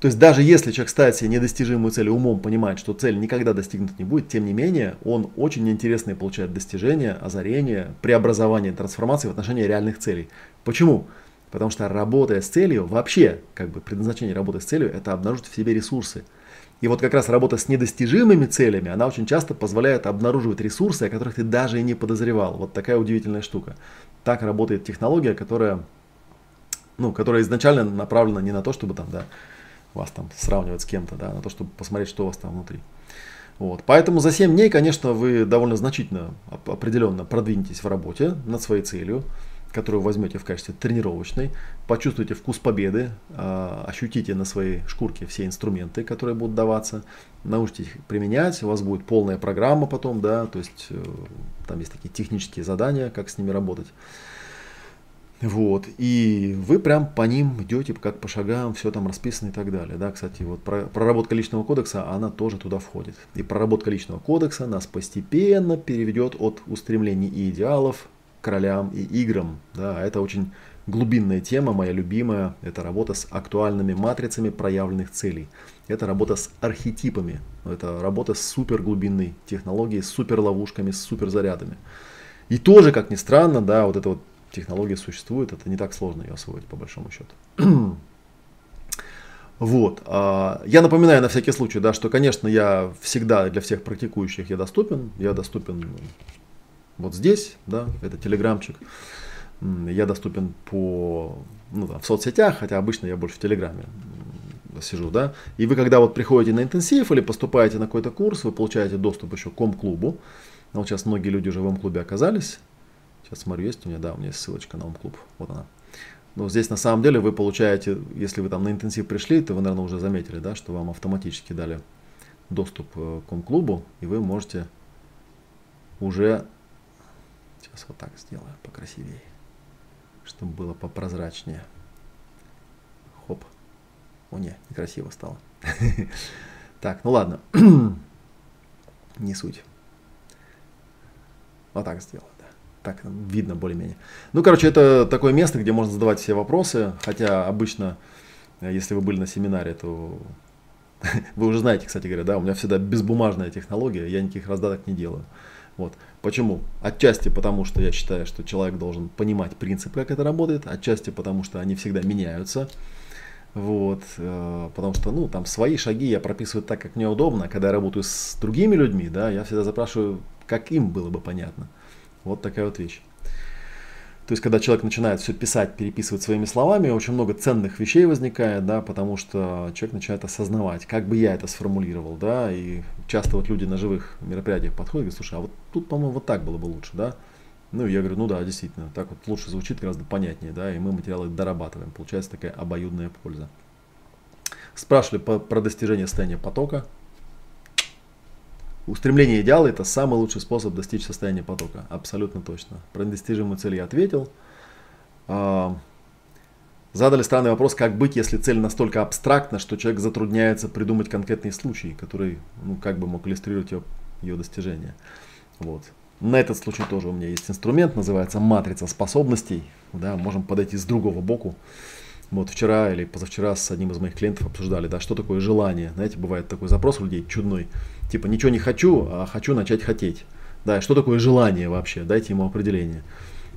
То есть даже если человек ставит себе недостижимую цель, умом понимает, что цель никогда достигнут не будет, тем не менее он очень интересные получает достижения, озарения, преобразования, трансформации в отношении реальных целей. Почему? Потому что работая с целью, вообще, как бы предназначение работы с целью, это обнаружить в себе ресурсы. И вот как раз работа с недостижимыми целями, она очень часто позволяет обнаруживать ресурсы, о которых ты даже и не подозревал. Вот такая удивительная штука. Так работает технология, которая, ну, которая изначально направлена не на то, чтобы там, да, вас там сравнивать с кем-то, да, а на то, чтобы посмотреть, что у вас там внутри. Вот. Поэтому за 7 дней, конечно, вы довольно значительно, определенно продвинетесь в работе над своей целью которую возьмете в качестве тренировочной, почувствуйте вкус победы, а, ощутите на своей шкурке все инструменты, которые будут даваться, научитесь их применять, у вас будет полная программа потом, да, то есть э, там есть такие технические задания, как с ними работать. Вот, и вы прям по ним идете, как по шагам, все там расписано и так далее. Да, кстати, вот проработка личного кодекса, она тоже туда входит. И проработка личного кодекса нас постепенно переведет от устремлений и идеалов королям и играм. Да, это очень глубинная тема, моя любимая. Это работа с актуальными матрицами проявленных целей. Это работа с архетипами. Это работа с суперглубинной технологией, с суперловушками, с суперзарядами. И тоже, как ни странно, да, вот эта вот технология существует, это не так сложно ее освоить, по большому счету. [clears throat] Вот. А, я напоминаю на всякий случай, да, что, конечно, я всегда для всех практикующих я доступен. Я доступен вот здесь, да, это телеграмчик. Я доступен по, ну, да, в соцсетях, хотя обычно я больше в телеграме сижу, да. И вы, когда вот приходите на интенсив или поступаете на какой-то курс, вы получаете доступ еще к ком-клубу. Ну, вот сейчас многие люди уже в ом-клубе оказались. Сейчас смотрю, есть у меня, да, у меня есть ссылочка на ом-клуб. Вот она. Но здесь на самом деле вы получаете, если вы там на интенсив пришли, то вы, наверное, уже заметили, да, что вам автоматически дали доступ э, к ком-клубу, и вы можете уже Сейчас вот так сделаю покрасивее, чтобы было попрозрачнее. Хоп. О, не, некрасиво стало. [laughs] Так, ну ладно. [clears throat] Не суть. Вот так сделаю, да. Так видно более-менее. Ну, короче, это такое место, где можно задавать все вопросы. Хотя обычно, э, если вы были на семинаре, то [laughs] вы уже знаете, кстати говоря, да, у меня всегда безбумажная технология, я никаких раздаток не делаю. Вот. Почему? Отчасти потому, что я считаю, что человек должен понимать принцип, как это работает, отчасти потому, что они всегда меняются. Вот, э, потому что, ну, там свои шаги я прописываю так, как мне удобно. Когда я работаю с другими людьми, да, я всегда запрашиваю, как им было бы понятно. Вот такая вот вещь. То есть, когда человек начинает все писать, переписывать своими словами, очень много ценных вещей возникает, да, потому что человек начинает осознавать, как бы я это сформулировал, да, и часто вот люди на живых мероприятиях подходят и говорят, слушай, а вот тут, по-моему, вот так было бы лучше, да. Ну, я говорю, ну да, действительно, так вот лучше звучит, гораздо понятнее, да, и мы материалы дорабатываем. Получается такая обоюдная польза. Спрашивали по, про достижение состояния потока. Устремление идеала – это самый лучший способ достичь состояния потока. Абсолютно точно. Про недостижимую цель я ответил. А, задали странный вопрос, как быть, если цель настолько абстрактна, что человек затрудняется придумать конкретный случай, который ну, как бы мог иллюстрировать ее, ее достижение. Вот. На этот случай тоже у меня есть инструмент, называется матрица способностей. Да, можем подойти с другого боку. Вот вчера или позавчера с одним из моих клиентов обсуждали, да, что такое желание. Знаете, бывает такой запрос у людей чудной. Типа ничего не хочу, а хочу начать хотеть. Да, что такое желание вообще? Дайте ему определение.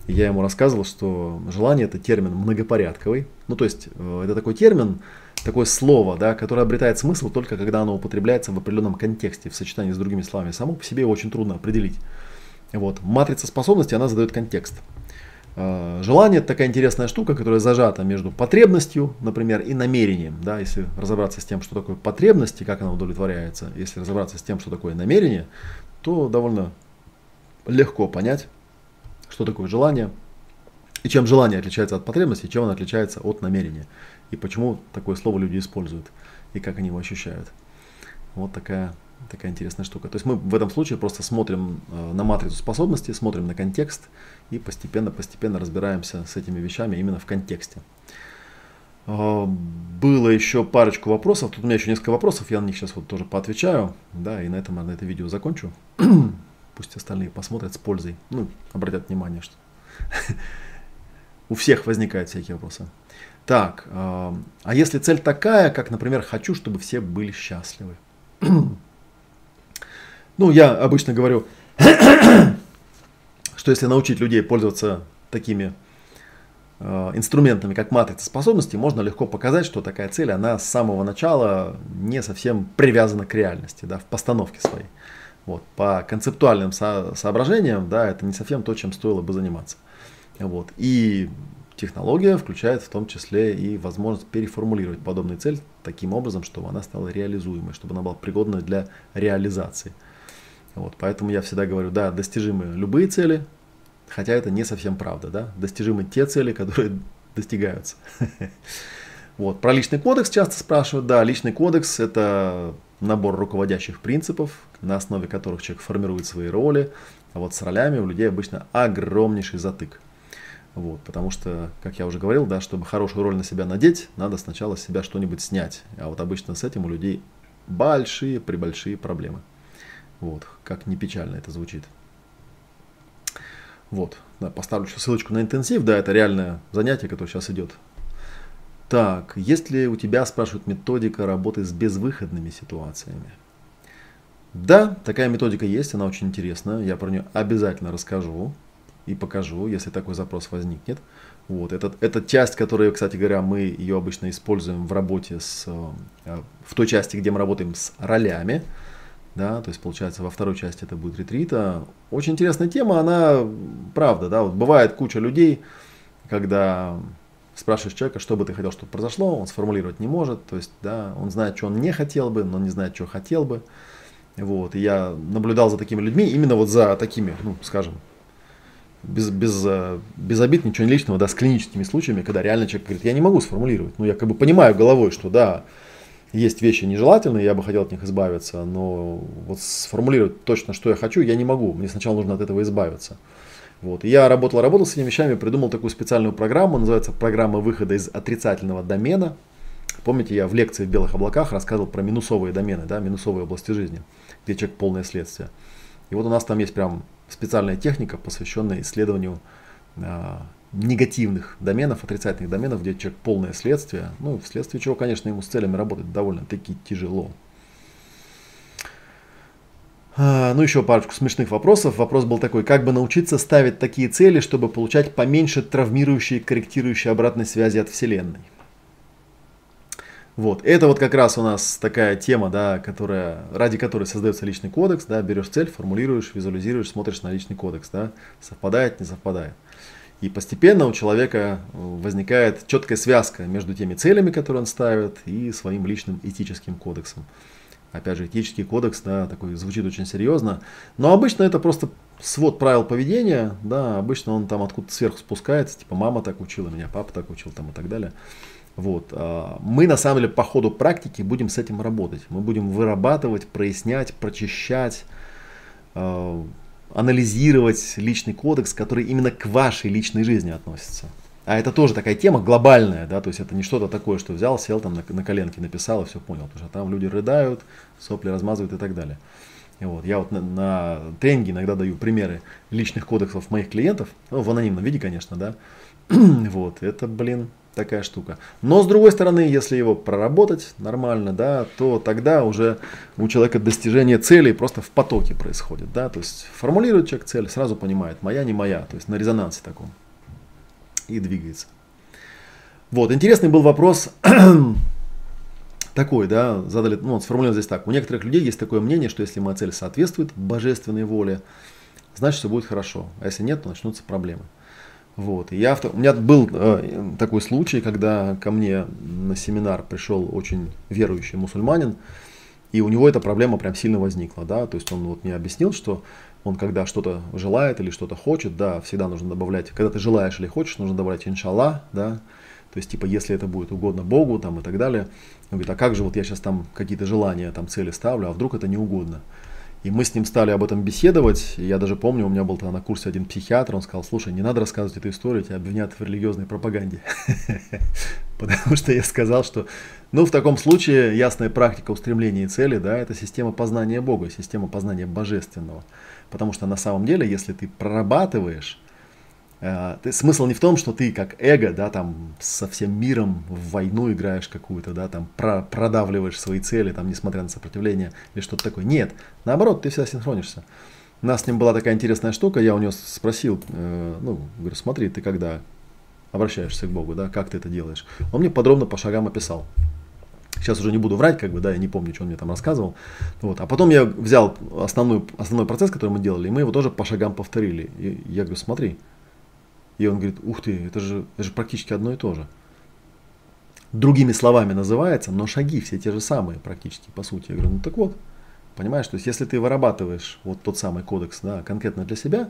И я ему рассказывал, что желание это термин многопорядковый. Ну, то есть э, это такой термин, такое слово, да, которое обретает смысл только когда оно употребляется в определенном контексте, в сочетании с другими словами. Само по себе очень трудно определить. Вот. Матрица способностей, она задает контекст. Э, желание это такая интересная штука, которая зажата между потребностью, например, и намерением. Да, если разобраться с тем, что такое потребность и как она удовлетворяется, если разобраться с тем, что такое намерение, то довольно легко понять, что такое желание, и чем желание отличается от потребности, и чем оно отличается от намерения, и почему такое слово люди используют, и как они его ощущают. Вот такая такая интересная штука. То есть мы в этом случае просто смотрим э, на матрицу способностей, смотрим на контекст и постепенно-постепенно разбираемся с этими вещами именно в контексте. Э, было еще парочку вопросов. Тут у меня еще несколько вопросов, я на них сейчас вот тоже поотвечаю. Да, и на этом я на это видео закончу. [clears throat] Пусть остальные посмотрят с пользой. Ну, обратят внимание, что [laughs] у всех возникают всякие вопросы. Так, э, а если цель такая, как, например, хочу, чтобы все были счастливы? [clears throat] Ну, я обычно говорю, [coughs] что если научить людей пользоваться такими э, инструментами, как матрица способностей, можно легко показать, что такая цель, она с самого начала не совсем привязана к реальности, да, в постановке своей. Вот, по концептуальным со- соображениям, да, это не совсем то, чем стоило бы заниматься. Вот, и технология включает в том числе и возможность переформулировать подобную цель таким образом, чтобы она стала реализуемой, чтобы она была пригодна для реализации. Вот, поэтому я всегда говорю, да, достижимы любые цели, хотя это не совсем правда, да, достижимы те цели, которые [laughs] достигаются. [laughs] Вот, про личный кодекс часто спрашивают, да, личный кодекс это набор руководящих принципов, на основе которых человек формирует свои роли, а вот с ролями у людей обычно огромнейший затык. Вот, потому что, как я уже говорил, да, чтобы хорошую роль на себя надеть, надо сначала с себя что-нибудь снять. А вот обычно с этим у людей большие, прибольшие проблемы. Вот, как не печально это звучит. Вот, да, поставлю еще ссылочку на интенсив, да, это реальное занятие, которое сейчас идет. Так, есть ли у тебя, спрашивают, методика работы с безвыходными ситуациями? Да, такая методика есть, она очень интересная, я про нее обязательно расскажу и покажу, если такой запрос возникнет. Вот, это, это часть, которую, кстати говоря, мы ее обычно используем в работе с, э, в той части, где мы работаем с ролями, да, то есть получается во второй части это будет ретрита. Очень интересная тема, она правда, да, вот бывает куча людей, когда спрашиваешь человека, что бы ты хотел, чтобы произошло, он сформулировать не может, то есть, да, он знает, что он не хотел бы, но не знает, что хотел бы, вот, и я наблюдал за такими людьми, именно вот за такими, ну, скажем, без, без, э, без обид, ничего не личного, да, с клиническими случаями, когда реально человек говорит, я не могу сформулировать, ну, я как бы понимаю головой, что, да, есть вещи нежелательные, я бы хотел от них избавиться, но вот сформулировать точно, что я хочу, я не могу. Мне сначала нужно от этого избавиться. Вот. Я работал, работал с этими вещами, придумал такую специальную программу, называется программа выхода из отрицательного домена. Помните, я в лекции в белых облаках рассказывал про минусовые домены, да, минусовые области жизни, где человек полное следствие. И вот у нас там есть прям специальная техника, посвященная исследованию а, негативных доменов, отрицательных доменов, где человек полное следствие, ну, вследствие чего, конечно, ему с целями работать довольно-таки тяжело. А, ну, еще парочку смешных вопросов. Вопрос был такой, как бы научиться ставить такие цели, чтобы получать поменьше травмирующие, корректирующие обратной связи от Вселенной? Вот, это вот как раз у нас такая тема, да, которая, ради которой создается личный кодекс, да, берешь цель, формулируешь, визуализируешь, смотришь на личный кодекс, да, совпадает, не совпадает. И постепенно у человека возникает четкая связка между теми целями, которые он ставит, и своим личным этическим кодексом. Опять же, этический кодекс, да, такой звучит очень серьезно, но обычно это просто свод правил поведения, да, обычно он там откуда-то сверху спускается, типа мама так учила меня, папа так учил там и так далее. Вот. А, мы на самом деле по ходу практики будем с этим работать. Мы будем вырабатывать, прояснять, прочищать, а, анализировать личный кодекс, который именно к вашей личной жизни относится. А это тоже такая тема глобальная, да, то есть это не что-то такое, что взял, сел там на, на коленке, написал и все понял, потому что там люди рыдают, сопли размазывают и так далее. И вот, я вот на, на тренинге иногда даю примеры личных кодексов моих клиентов, ну, в анонимном виде, конечно, да. [clears throat] вот, это, блин, такая штука. Но с другой стороны, если его проработать нормально, да, то тогда уже у человека достижение цели просто в потоке происходит, да, то есть формулирует человек цель, сразу понимает, моя, не моя, то есть на резонансе таком и двигается. Вот, интересный был вопрос [clears throat] такой, да, задали, ну, сформулирован здесь так. У некоторых людей есть такое мнение, что если моя цель соответствует божественной воле, значит, все будет хорошо. А если нет, то начнутся проблемы. Вот. Я, у меня был э, такой случай, когда ко мне на семинар пришел очень верующий мусульманин, и у него эта проблема прям сильно возникла, да, то есть он вот мне объяснил, что он когда что-то желает или что-то хочет, да, всегда нужно добавлять, когда ты желаешь или хочешь, нужно добавлять иншалла, да, то есть, типа, если это будет угодно Богу, там, и так далее. Он говорит, а как же вот я сейчас там какие-то желания, там, цели ставлю, а вдруг это не угодно? И мы с ним стали об этом беседовать. И я даже помню, у меня был на курсе один психиатр, он сказал, слушай, не надо рассказывать эту историю, тебя обвинят в религиозной пропаганде. [laughs] Потому что я сказал, что, ну, в таком случае ясная практика устремления и цели, да, это система познания Бога, система познания Божественного. Потому что на самом деле, если ты прорабатываешь, ты, смысл не в том, что ты как эго, да, там со всем миром в войну играешь какую-то, да, там про, продавливаешь свои цели, там, несмотря на сопротивление или что-то такое. Нет, наоборот, ты всегда синхронишься. У нас с ним была такая интересная штука, я у него спросил, э, ну, говорю, смотри, ты когда обращаешься к Богу, да, как ты это делаешь? Он мне подробно по шагам описал. Сейчас уже не буду врать, как бы, да, я не помню, что он мне там рассказывал. Вот. А потом я взял основной, основной процесс, который мы делали, и мы его тоже по шагам повторили. И я говорю, смотри. И он говорит, ух ты, это же, это же практически одно и то же. Другими словами называется, но шаги все те же самые практически, по сути. Я говорю, ну так вот, понимаешь, то есть если ты вырабатываешь вот тот самый кодекс, да, конкретно для себя,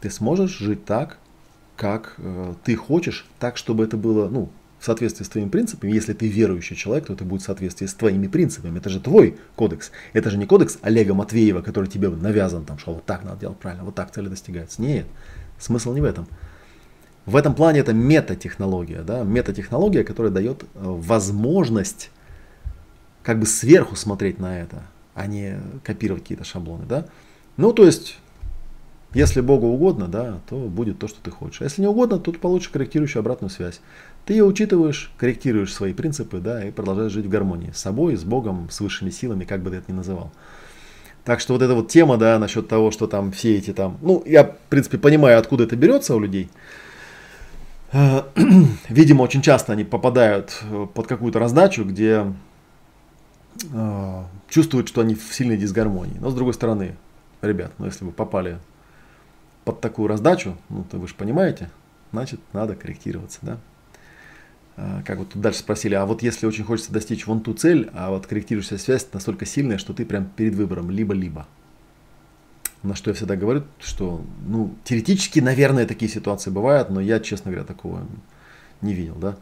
ты сможешь жить так, как э, ты хочешь, так, чтобы это было, ну, в соответствии с твоими принципами. Если ты верующий человек, то это будет в соответствии с твоими принципами. Это же твой кодекс. Это же не кодекс Олега Матвеева, который тебе навязан, там, что вот так надо делать правильно, вот так цели достигаются. Нет, смысл не в этом. В этом плане это метатехнология, да, метатехнология, которая дает э, возможность как бы сверху смотреть на это, а не копировать какие-то шаблоны, да. Ну, то есть если Богу угодно, да, то будет то, что ты хочешь. А если не угодно, то ты получишь корректирующую обратную связь. Ты ее учитываешь, корректируешь свои принципы, да, и продолжаешь жить в гармонии с собой, с Богом, с высшими силами, как бы ты это ни называл. Так что вот эта вот тема, да, насчет того, что там все эти там, ну, я, в принципе, понимаю, откуда это берется у людей. [clears throat] Видимо, очень часто они попадают под какую-то раздачу, где э, чувствуют, что они в сильной дисгармонии. Но с другой стороны, ребят, ну если вы попали под такую раздачу, ну, то вы же понимаете, значит, надо корректироваться, да. Как вот тут дальше спросили, а вот если очень хочется достичь вон ту цель, а вот корректирующая связь настолько сильная, что ты прям перед выбором либо-либо. На что я всегда говорю, что, ну, теоретически, наверное, такие ситуации бывают, но я, честно говоря, такого не видел, да.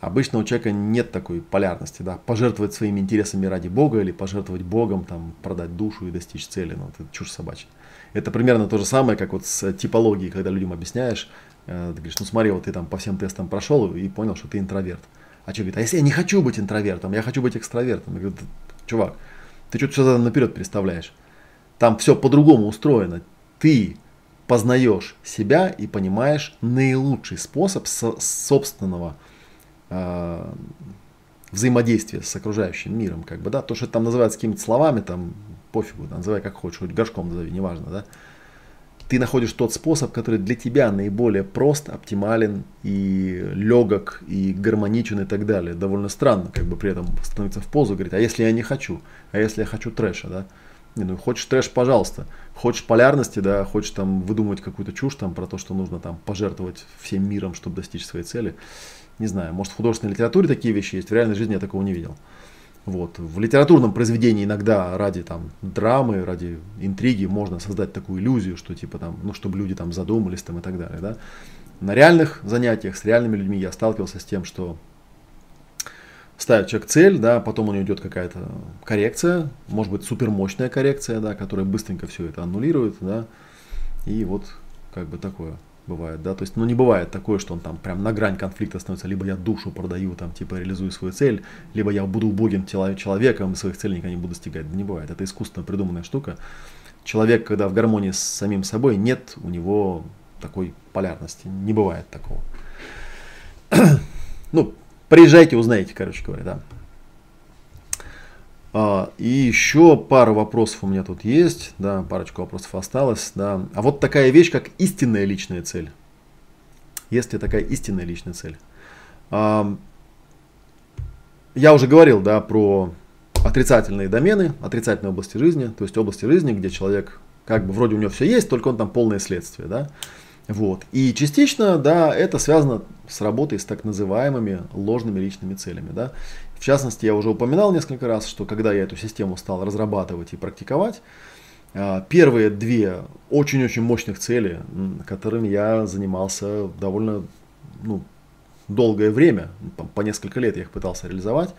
Обычно у человека нет такой полярности, да, пожертвовать своими интересами ради Бога или пожертвовать Богом, там, продать душу и достичь цели, ну, это чушь собачья. Это примерно то же самое, как вот с типологией, когда людям объясняешь, э, ты говоришь, ну смотри, вот ты там по всем тестам прошел и понял, что ты интроверт. А человек говорит, а если я не хочу быть интровертом, я хочу быть экстравертом? Я говорю, чувак, ты что-то все наперед представляешь. Там все по-другому устроено. Ты познаешь себя и понимаешь наилучший способ со- собственного э, взаимодействия с окружающим миром. Как бы, да? То, что это там называется какими-то словами, там, пофигу, называй как хочешь, хоть горшком назови, неважно, да. Ты находишь тот способ, который для тебя наиболее прост, оптимален и легок, и гармоничен и так далее. Довольно странно, как бы при этом становиться в позу, говорить, а если я не хочу, а если я хочу трэша, да. Не, ну хочешь трэш, пожалуйста. Хочешь полярности, да, хочешь там выдумывать какую-то чушь там про то, что нужно там пожертвовать всем миром, чтобы достичь своей цели. Не знаю, может в художественной литературе такие вещи есть, в реальной жизни я такого не видел. Вот. В литературном произведении иногда ради там, драмы, ради интриги можно создать такую иллюзию, что типа там, ну, чтобы люди там задумались там, и так далее. Да? На реальных занятиях с реальными людьми я сталкивался с тем, что ставит человек цель, да, потом у него идет какая-то коррекция, может быть супермощная коррекция, да, которая быстренько все это аннулирует, да, и вот как бы такое бывает, да, то есть, ну, не бывает такое, что он там прям на грань конфликта становится, либо я душу продаю, там, типа, реализую свою цель, либо я буду убогим человеком, своих целей никогда не буду достигать, да не бывает, это искусственно придуманная штука. Человек, когда в гармонии с самим собой, нет у него такой полярности, не бывает такого. [clears throat] ну, приезжайте, узнаете, короче говоря, да. А, и еще пару вопросов у меня тут есть, да, парочку вопросов осталось, да. А вот такая вещь, как истинная личная цель. Есть ли такая истинная личная цель? А, я уже говорил, да, про отрицательные домены, отрицательные области жизни, то есть области жизни, где человек, как бы вроде у него все есть, только он там полное следствие, да. Вот. И частично, да, это связано с работой с так называемыми ложными личными целями, да. В частности, я уже упоминал несколько раз, что когда я эту систему стал разрабатывать и практиковать, а, первые две очень-очень мощных цели, которыми я занимался довольно ну, долгое время, по несколько лет я их пытался реализовать,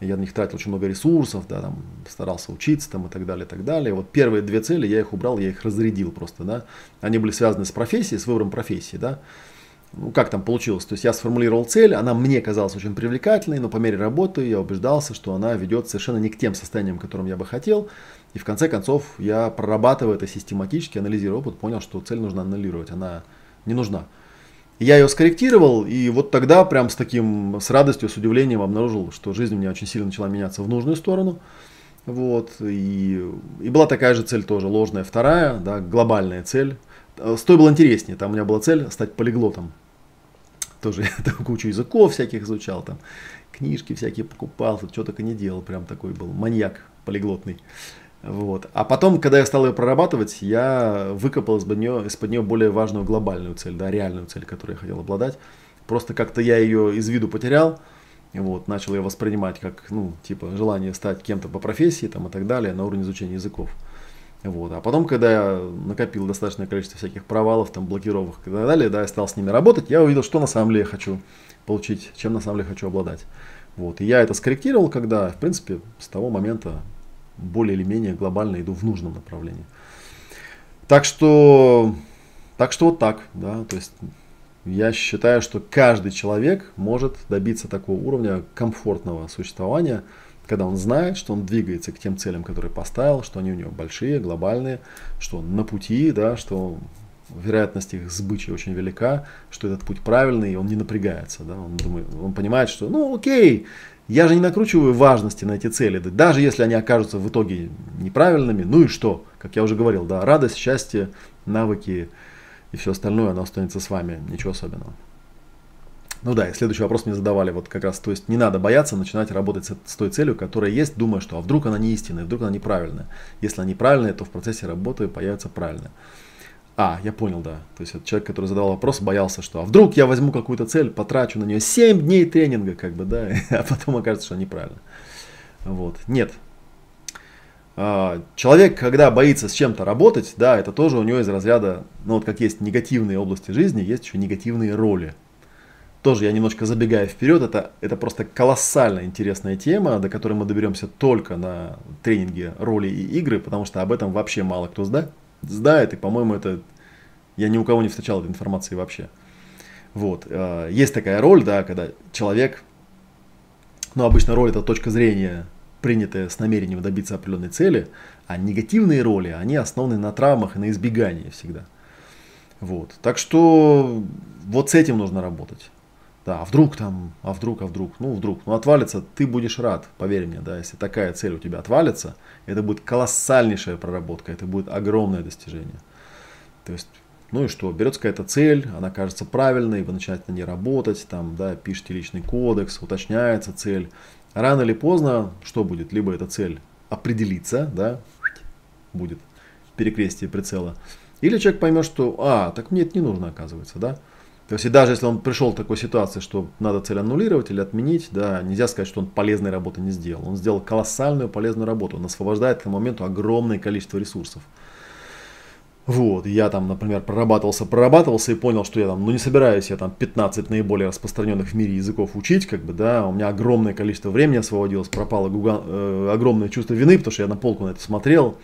я на них тратил очень много ресурсов, да, там, старался учиться там, и так далее, и так далее. Вот первые две цели я их убрал, я их разрядил просто, да. Они были связаны с профессией, с выбором профессии, да ну, как там получилось. То есть я сформулировал цель, она мне казалась очень привлекательной, но по мере работы я убеждался, что она ведет совершенно не к тем состояниям, которым я бы хотел. И в конце концов я прорабатывая это систематически, анализируя опыт, понял, что цель нужно аннулировать, она не нужна. Я ее скорректировал, и вот тогда прям с таким, с радостью, с удивлением обнаружил, что жизнь у меня очень сильно начала меняться в нужную сторону. Вот, и, и была такая же цель тоже, ложная вторая, да, глобальная цель. С той было интереснее, там у меня была цель стать полиглотом тоже [laughs] я кучу языков всяких изучал, там книжки всякие покупал, что только не делал, прям такой был маньяк полиглотный. Вот. А потом, когда я стал ее прорабатывать, я выкопал из-под нее, из-под нее более важную глобальную цель, да, реальную цель, которую я хотел обладать. Просто как-то я ее из виду потерял, вот, начал ее воспринимать как, ну, типа, желание стать кем-то по профессии там, и так далее на уровне изучения языков. Вот. А потом, когда я накопил достаточное количество всяких провалов, там, блокировок и так далее, да, я стал с ними работать, я увидел, что на самом деле я хочу получить, чем на самом деле хочу обладать. Вот. И я это скорректировал, когда, в принципе, с того момента более или менее глобально иду в нужном направлении. Так что, так что вот так, да, то есть я считаю, что каждый человек может добиться такого уровня комфортного существования, когда он знает, что он двигается к тем целям, которые поставил, что они у него большие, глобальные, что он на пути, да, что вероятность их сбычи очень велика, что этот путь правильный, и он не напрягается. Да, он, думает, он понимает, что ну окей, я же не накручиваю важности на эти цели, даже если они окажутся в итоге неправильными, ну и что, как я уже говорил, да, радость, счастье, навыки и все остальное, оно останется с вами, ничего особенного. Ну да, и следующий вопрос мне задавали, вот как раз, то есть не надо бояться начинать работать с, с той целью, которая есть, думая, что а вдруг она не истинная, вдруг она неправильная. Если она неправильная, то в процессе работы появится правильная. А, я понял, да. То есть человек, который задал вопрос, боялся, что а вдруг я возьму какую-то цель, потрачу на нее 7 дней тренинга, как бы, да, [laughs] а потом окажется, что неправильно. Вот. Нет. А, человек, когда боится с чем-то работать, да, это тоже у него из разряда, ну вот как есть негативные области жизни, есть еще негативные роли тоже я немножко забегаю вперед, это, это просто колоссально интересная тема, до которой мы доберемся только на тренинге роли и игры, потому что об этом вообще мало кто знает, знает и, по-моему, это я ни у кого не встречал этой информации вообще. Вот. Э, есть такая роль, да, когда человек, ну, обычно роль это точка зрения, принятая с намерением добиться определенной цели, а негативные роли, они основаны на травмах и на избегании всегда. Вот. Так что вот с этим нужно работать. Да, а вдруг там, а вдруг, а вдруг, ну вдруг, ну отвалится, ты будешь рад, поверь мне, да, если такая цель у тебя отвалится, это будет колоссальнейшая проработка, это будет огромное достижение. То есть, ну и что, берется какая-то цель, она кажется правильной, вы начинаете на ней работать, там, да, пишете личный кодекс, уточняется цель. Рано или поздно, что будет? Либо эта цель определится, да, будет перекрестие прицела. Или человек поймет, что, а, так мне это не нужно, оказывается, да. То есть и даже если он пришел к такой ситуации, что надо цель аннулировать или отменить, да, нельзя сказать, что он полезной работы не сделал. Он сделал колоссальную полезную работу. Он освобождает к тому моменту огромное количество ресурсов. Вот, я там, например, прорабатывался, прорабатывался и понял, что я там, ну не собираюсь я там 15 наиболее распространенных в мире языков учить, как бы, да, у меня огромное количество времени освободилось, пропало гуга, э, огромное чувство вины, потому что я на полку на это смотрел,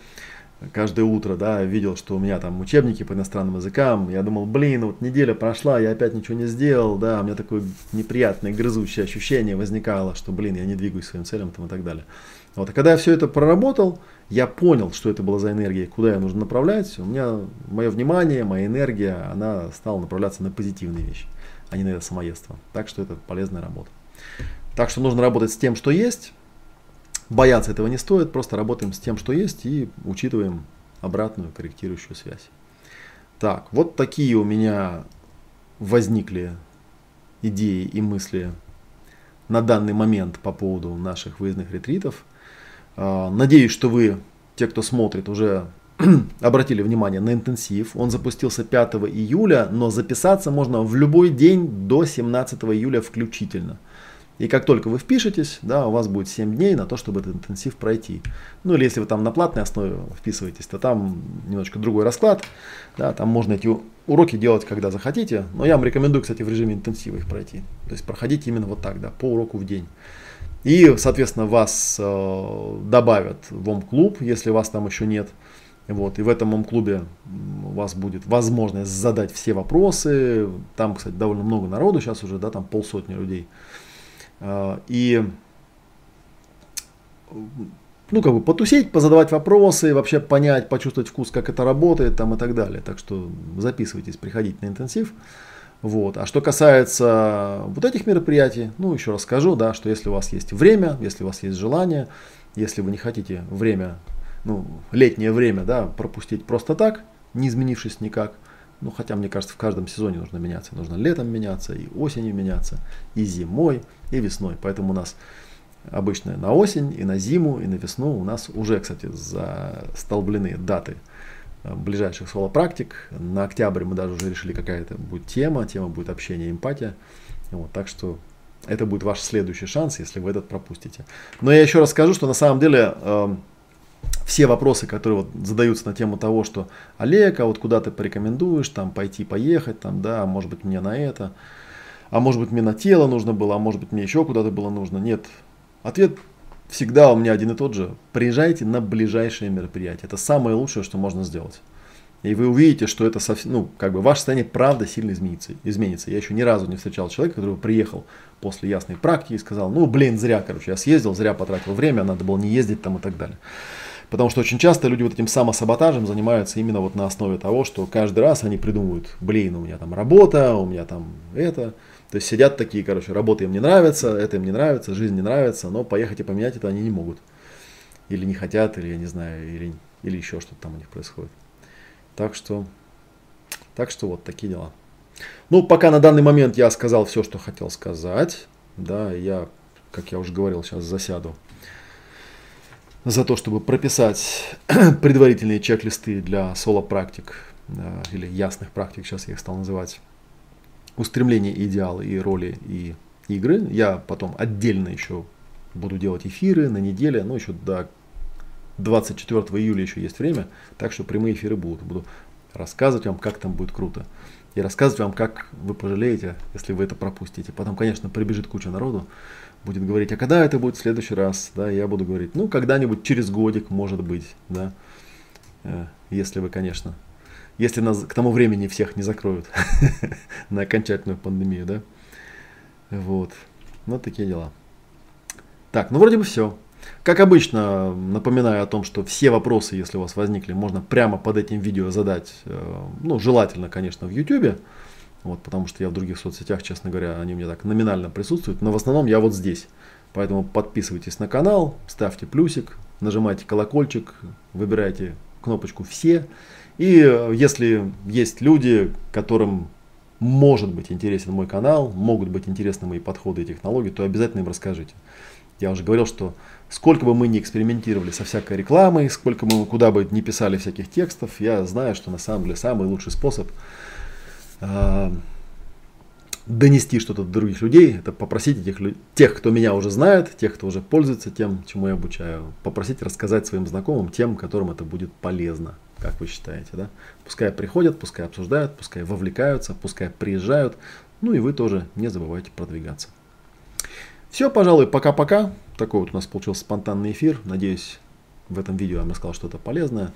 каждое утро, да, видел, что у меня там учебники по иностранным языкам, я думал, блин, вот неделя прошла, я опять ничего не сделал, да, у меня такое неприятное, грызущее ощущение возникало, что, блин, я не двигаюсь своим целям там, и так далее. Вот, а когда я все это проработал, я понял, что это была за энергия, куда я нужно направлять, у меня мое внимание, моя энергия, она стала направляться на позитивные вещи, а не на это самоедство. Так что это полезная работа. Так что нужно работать с тем, что есть, Бояться этого не стоит, просто работаем с тем, что есть и учитываем обратную корректирующую связь. Так, вот такие у меня возникли идеи и мысли на данный момент по поводу наших выездных ретритов. А, надеюсь, что вы, те, кто смотрит, уже [clears throat] обратили внимание на интенсив. Он запустился 5 июля, но записаться можно в любой день до 17 июля включительно. И как только вы впишетесь, да, у вас будет 7 дней на то, чтобы этот интенсив пройти. Ну или если вы там на платной основе вписываетесь, то там немножко другой расклад. Да, там можно эти уроки делать, когда захотите. Но я вам рекомендую, кстати, в режиме интенсива их пройти. То есть проходите именно вот так, да, по уроку в день. И, соответственно, вас э, добавят в ОМ-клуб, если вас там еще нет. Вот, и в этом ОМ-клубе у вас будет возможность задать все вопросы. Там, кстати, довольно много народу, сейчас уже, да, там полсотни людей. А, и ну, как бы потусить, позадавать вопросы, вообще понять, почувствовать вкус, как это работает там и так далее. Так что записывайтесь, приходите на интенсив. Вот. А что касается вот этих мероприятий, ну, еще раз скажу, да, что если у вас есть время, если у вас есть желание, если вы не хотите время, ну, летнее время, да, пропустить просто так, не изменившись никак, ну, хотя, мне кажется, в каждом сезоне нужно меняться. Нужно летом меняться, и осенью меняться, и зимой, и весной. Поэтому у нас обычно на осень, и на зиму, и на весну у нас уже, кстати, застолблены даты э, ближайших соло-практик. На октябрь мы даже уже решили, какая это будет тема. Тема будет общение, эмпатия. Вот, так что это будет ваш следующий шанс, если вы этот пропустите. Но я еще раз скажу, что на самом деле эм, все вопросы, которые вот задаются на тему того, что Олег, а вот куда ты порекомендуешь, там пойти поехать, там, да, может быть мне на это, а может быть мне на тело нужно было, а может быть мне еще куда-то было нужно. Нет, ответ всегда у меня один и тот же. Приезжайте на ближайшее мероприятие. Это самое лучшее, что можно сделать. И вы увидите, что это совсем, ну, как бы ваше состояние правда сильно изменится. изменится. Я еще ни разу не встречал человека, который приехал после ясной практики и сказал, ну, блин, зря, короче, я съездил, зря потратил время, надо было не ездить там и так далее. Потому что очень часто люди вот этим самосаботажем занимаются именно вот на основе того, что каждый раз они придумывают, блин, у меня там работа, у меня там это. То есть сидят такие, короче, работа им не нравится, это им не нравится, жизнь не нравится, но поехать и поменять это они не могут. Или не хотят, или я не знаю, или, или еще что-то там у них происходит. Так что, так что вот такие дела. Ну, пока на данный момент я сказал все, что хотел сказать. Да, я, как я уже говорил, сейчас засяду за то, чтобы прописать [clears throat] предварительные чек-листы для соло-практик э, или ясных практик, сейчас я их стал называть, устремления, идеалы и роли и игры. Я потом отдельно еще буду делать эфиры на неделе, ну еще до 24 июля еще есть время, так что прямые эфиры будут. Буду рассказывать вам, как там будет круто. И рассказывать вам, как вы пожалеете, если вы это пропустите. Потом, конечно, прибежит куча народу, будет говорить, а когда это будет в следующий раз, да, я буду говорить, ну, когда-нибудь через годик, может быть, да, э, если вы, конечно, если нас к тому времени всех не закроют [laughs] на окончательную пандемию, да, вот, вот такие дела. Так, ну, вроде бы все. Как обычно, напоминаю о том, что все вопросы, если у вас возникли, можно прямо под этим видео задать, э, ну, желательно, конечно, в YouTube, вот, потому что я в других соцсетях, честно говоря, они мне так номинально присутствуют, но в основном я вот здесь. Поэтому подписывайтесь на канал, ставьте плюсик, нажимайте колокольчик, выбирайте кнопочку «Все». И э, если есть люди, которым может быть интересен мой канал, могут быть интересны мои подходы и технологии, то обязательно им расскажите. Я уже говорил, что сколько бы мы ни экспериментировали со всякой рекламой, сколько мы куда бы ни писали всяких текстов, я знаю, что на самом деле самый лучший способ э, донести что-то до других людей, это попросить этих, тех, кто меня уже знает, тех, кто уже пользуется тем, чему я обучаю, попросить рассказать своим знакомым, тем, которым это будет полезно, как вы считаете, да? Пускай приходят, пускай обсуждают, пускай вовлекаются, пускай приезжают, ну и вы тоже не забывайте продвигаться. Все, пожалуй, пока-пока. Такой вот у нас получился спонтанный эфир. Надеюсь, в этом видео я вам рассказал что-то полезное.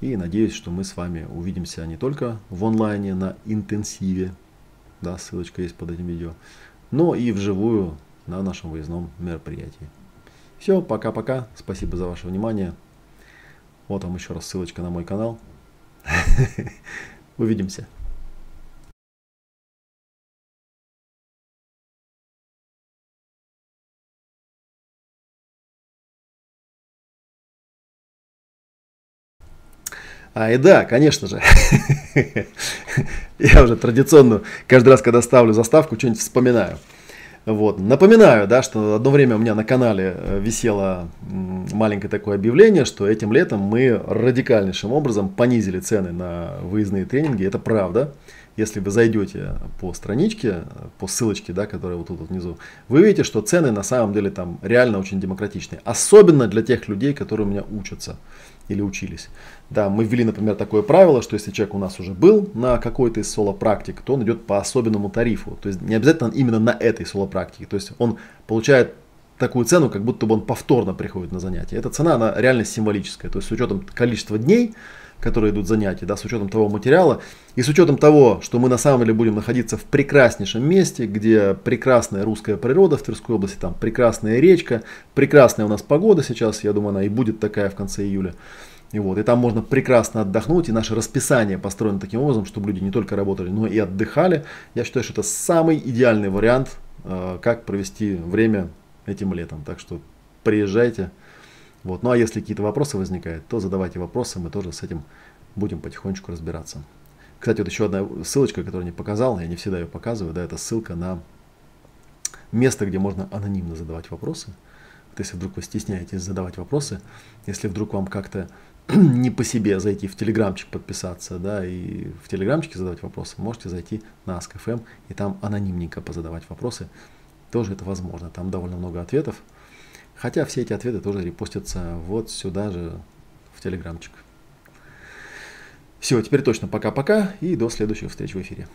И надеюсь, что мы с вами увидимся не только в онлайне на интенсиве, да, ссылочка есть под этим видео, но и вживую на нашем выездном мероприятии. Все, пока-пока, спасибо за ваше внимание. Вот вам еще раз ссылочка на мой канал. [laughs] Увидимся. А, и да, конечно же. [laughs] Я уже традиционно каждый раз, когда ставлю заставку, что-нибудь вспоминаю. Вот. Напоминаю, да, что одно время у меня на канале э, висело маленькое такое объявление, что этим летом мы радикальнейшим образом понизили цены на выездные тренинги. Это правда. Если вы зайдете по страничке, по ссылочке, да, которая вот тут внизу, вы увидите, что цены на самом деле там реально очень демократичные. Особенно для тех людей, которые у меня учатся или учились. Да, мы ввели, например, такое правило, что если человек у нас уже был на какой-то из соло-практик, то он идет по особенному тарифу. То есть не обязательно именно на этой соло-практике. То есть он получает такую цену, как будто бы он повторно приходит на занятие. Эта цена, она реально символическая. То есть с учетом количества дней, которые идут занятия, да, с учетом того материала и с учетом того, что мы на самом деле будем находиться в прекраснейшем месте, где прекрасная русская природа в Тверской области, там прекрасная речка, прекрасная у нас погода сейчас, я думаю, она и будет такая в конце июля. И, вот, и там можно прекрасно отдохнуть, и наше расписание построено таким образом, чтобы люди не только работали, но и отдыхали. Я считаю, что это самый идеальный вариант, э, как провести время этим летом. Так что приезжайте. Вот. Ну а если какие-то вопросы возникают, то задавайте вопросы, мы тоже с этим будем потихонечку разбираться. Кстати, вот еще одна ссылочка, которую не показал, я не всегда ее показываю, да, это ссылка на место, где можно анонимно задавать вопросы. Вот если вдруг вы стесняетесь задавать вопросы, если вдруг вам как-то [clears throat] не по себе зайти в телеграмчик подписаться, да, и в телеграмчике задавать вопросы, можете зайти на Ask.fm и там анонимненько позадавать вопросы. Тоже это возможно. Там довольно много ответов. Хотя все эти ответы тоже репостятся вот сюда же в телеграмчик. Все, теперь точно пока-пока и до следующих встреч в эфире.